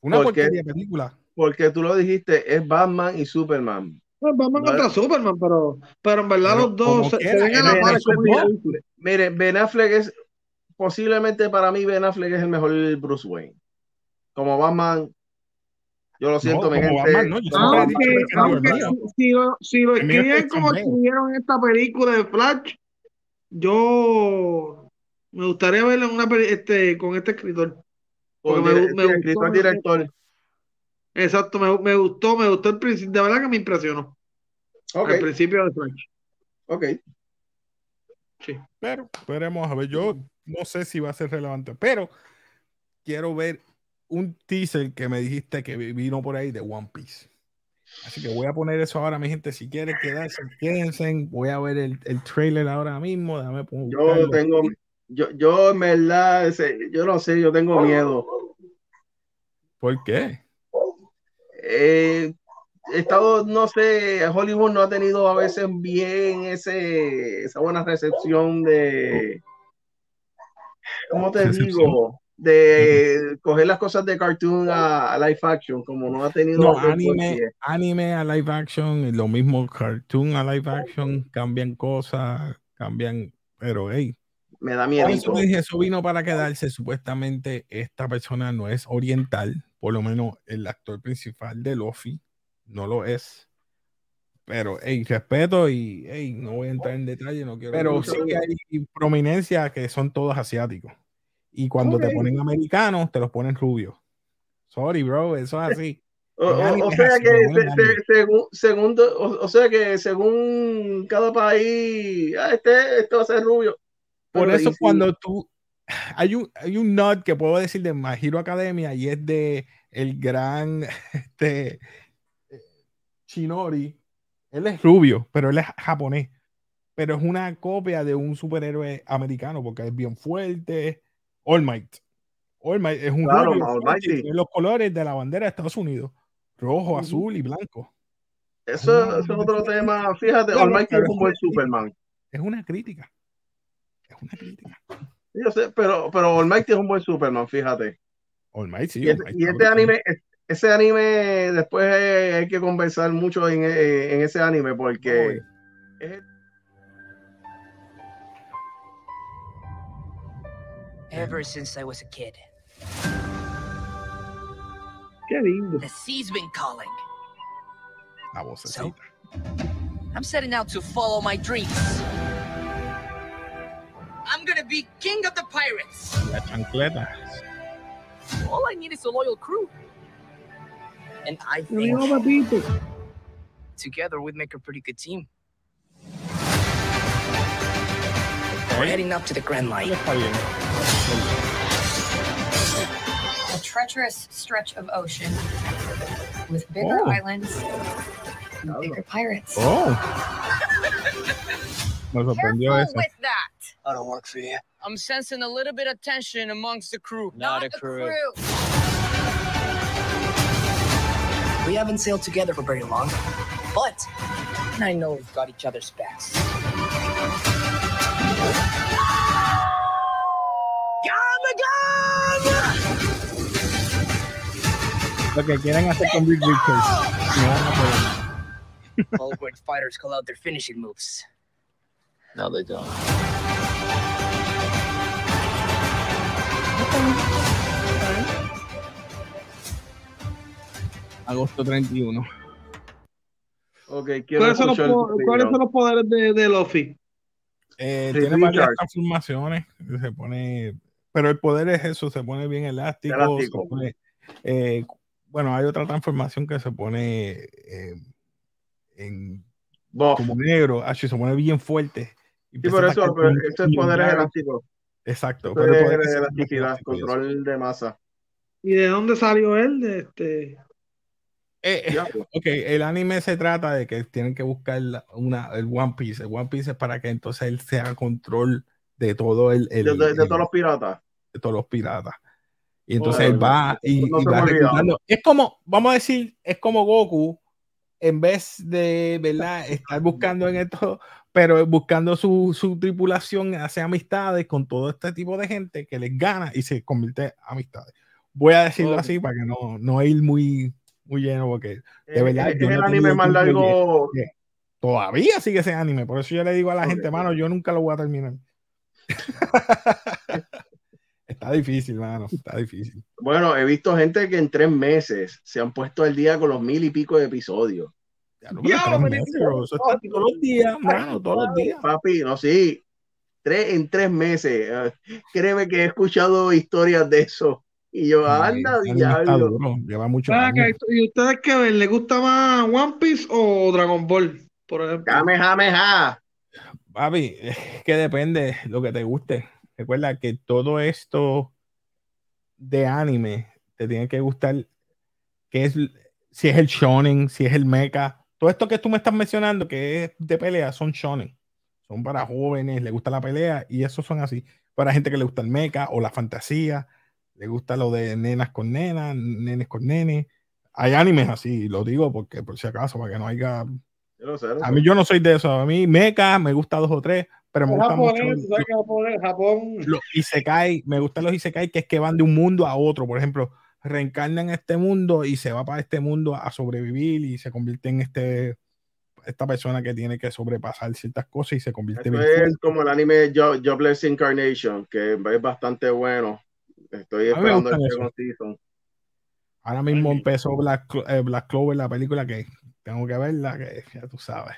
Una porquería película. Porque tú lo dijiste, es Batman y Superman. Batman contra Superman, pero, pero en verdad los dos se, ven a la par. Mire, Ben Affleck es posiblemente para mí Ben Affleck es el mejor Bruce Wayne. Como Batman, Yo lo siento, mi gente. si, lo, si lo escriben como escribieron esta película de Flash, yo me gustaría verlo en una este, con este escritor. me, me escritor director. Exacto, me, me, gustó, me gustó el principio, de verdad que me impresionó. Okay. El principio de Flash. Ok. Sí. Pero esperemos a ver, yo no sé si va a ser relevante, pero quiero ver un teaser que me dijiste que vino por ahí de One Piece. Así que voy a poner eso ahora, mi gente. Si quieren quedarse, quédense. Voy a ver el, el trailer ahora mismo. Déjame yo tengo, yo, yo en verdad, yo no sé, yo tengo miedo. ¿Por qué? Eh, estado, no sé, Hollywood no ha tenido a veces bien ese, esa buena recepción de, ¿cómo te digo? De coger las cosas de cartoon a, live action, como no ha tenido. No, anime, anime a live action, lo mismo cartoon a live action, cambian cosas, cambian, pero hey. Me da miedo. Eso, eso vino para quedarse. Supuestamente esta persona no es oriental, por lo menos el actor principal de Luffy no lo es. Pero, hey, respeto y, hey, no voy a entrar en detalle, no quiero. Pero sí que hay prominencia que son todos asiáticos. Y cuando te ponen americanos, te los ponen rubios. Sorry, bro, eso es así. O, sea que según, o, sea que según cada país, ah, este, este va a ser rubio. Por eso cuando tú hay un, hay un nod que puedo decir de My Hero Academia y es de el gran este, Shinori. Él es rubio, pero él es japonés. Pero es una copia de un superhéroe americano porque es bien fuerte, All Might. All Might es un claro, los colores de la bandera de Estados Unidos, rojo, azul y blanco. Eso, es otro tema. Fíjate, All Might es un buen Superman. Es una crítica. Es una crítica. Yo sé, pero, pero All Might es un buen Superman, fíjate. All Might, sí. Y, este anime, ese anime, después hay que conversar mucho en, en ese anime porque. Es, ever since I was a kid. Qué lindo. The sea's been calling. La voz so, I'm setting out to follow my dreams. I'm gonna be king of the pirates. La chancleta. All I need is a loyal crew. And I think together we'd make a pretty good team. We're heading up to the Grand Line. A treacherous stretch of ocean with bigger oh. islands and bigger pirates. Oh. Careful with that. I don't work for you. I'm sensing a little bit of tension amongst the crew. Not, Not a crew. crew. We haven't sailed together for very long, but I know we've got each other's backs. Lo que quieran hacer con Big Richards. All great fighters call out their finishing moves. No, they don't. Agosto 31. Okay, ¿Cuáles, son los, ¿Cuáles son los poderes de, de Luffy? Eh, tiene varias transformaciones. Se pone, pero el poder es eso, se pone bien elástico. elástico. Pone, eh, bueno, hay otra transformación que se pone eh, en como negro, así se pone bien fuerte. Y por eso, pero este poder es elástico. Exacto. Pero poder es elasticidad, control de masa. ¿Y de dónde salió él? De este... Eh, pues. ok, el anime se trata de que tienen que buscar una, el One Piece. El One Piece es para que entonces él sea control de todo el. el de, todos los piratas. De todos los piratas. Y entonces él va y, va reclutando. Es como, vamos a decir, es como Goku, en vez de, ¿verdad? Estar buscando en esto, pero buscando su, su tripulación, hace amistades con todo este tipo de gente que les gana y se convierte en amistades. Voy a decirlo así para que no, no ir muy muy lleno porque de verdad. Es, el anime más largo. Todavía sigue ese anime, por eso yo le digo a la gente, mano, yo nunca lo voy a terminar. está difícil, mano. Está difícil. Bueno, he visto gente que en tres meses se han puesto al día con los mil y pico de episodios. Ya, no, meses, eso está todos los días, mano, todos los días. Papi, no, sí. Tres, en tres meses. Eh, créeme que he escuchado historias de eso. Y yo, anda, diablo. Lleva mucho ah, ¿Y ustedes qué ven? ¿Les gusta más One Piece o Dragon Ball? Por ejemplo. Kamehameha. Papi, es que depende lo que te guste. Recuerda que todo esto de anime te tiene que gustar, que es si es el shonen, si es el mecha, todo esto que tú me estás mencionando que es de pelea son shonen. Son para jóvenes, le gusta la pelea y esos son así. Para gente que le gusta el mecha o la fantasía, le gusta lo de nenas con nenas, nenes con nenes. Hay animes así, lo digo porque por si acaso, para que no haya. a mí yo no soy de eso. A mí mecha me gusta dos o tres, pero me gusta mucho. Japón. Los isekai, me gustan los isekai que es que van de un mundo a otro. Por ejemplo, reencarna en este mundo y se va para este mundo a sobrevivir y se convierte en este esta persona que tiene que sobrepasar ciertas cosas y se convierte en es como el anime Jobless Incarnation que es bastante bueno Estoy esperando el segundo season. Ahora mismo empezó Black, eh, Black, Clover, la película que tengo que verla, que ya tú sabes.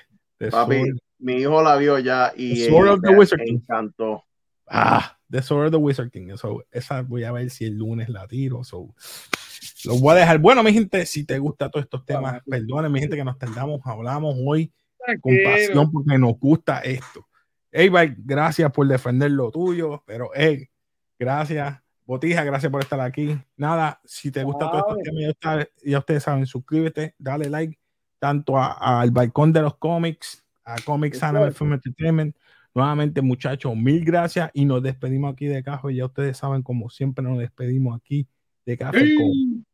Papi, mi hijo la vio ya y me encantó. Ah, The Sword of the Wizard King. Eso, esa voy a ver si el lunes la tiro. So. Lo voy a dejar. Bueno, mi gente, si te gustan todos estos temas, perdonen, mi gente, que nos tardamos, hablamos hoy con pasión porque nos gusta esto. Hey, gracias por defender lo tuyo, pero hey, gracias Botija, gracias por estar aquí. Nada, si te gusta todo esto temas, ya, ustedes saben, suscríbete, dale like tanto al balcón de los cómics, a Comics Anime Film Entertainment. Nuevamente, muchachos, mil gracias y nos despedimos aquí de Cajo. Ya ustedes saben, como siempre, nos despedimos aquí de Café con.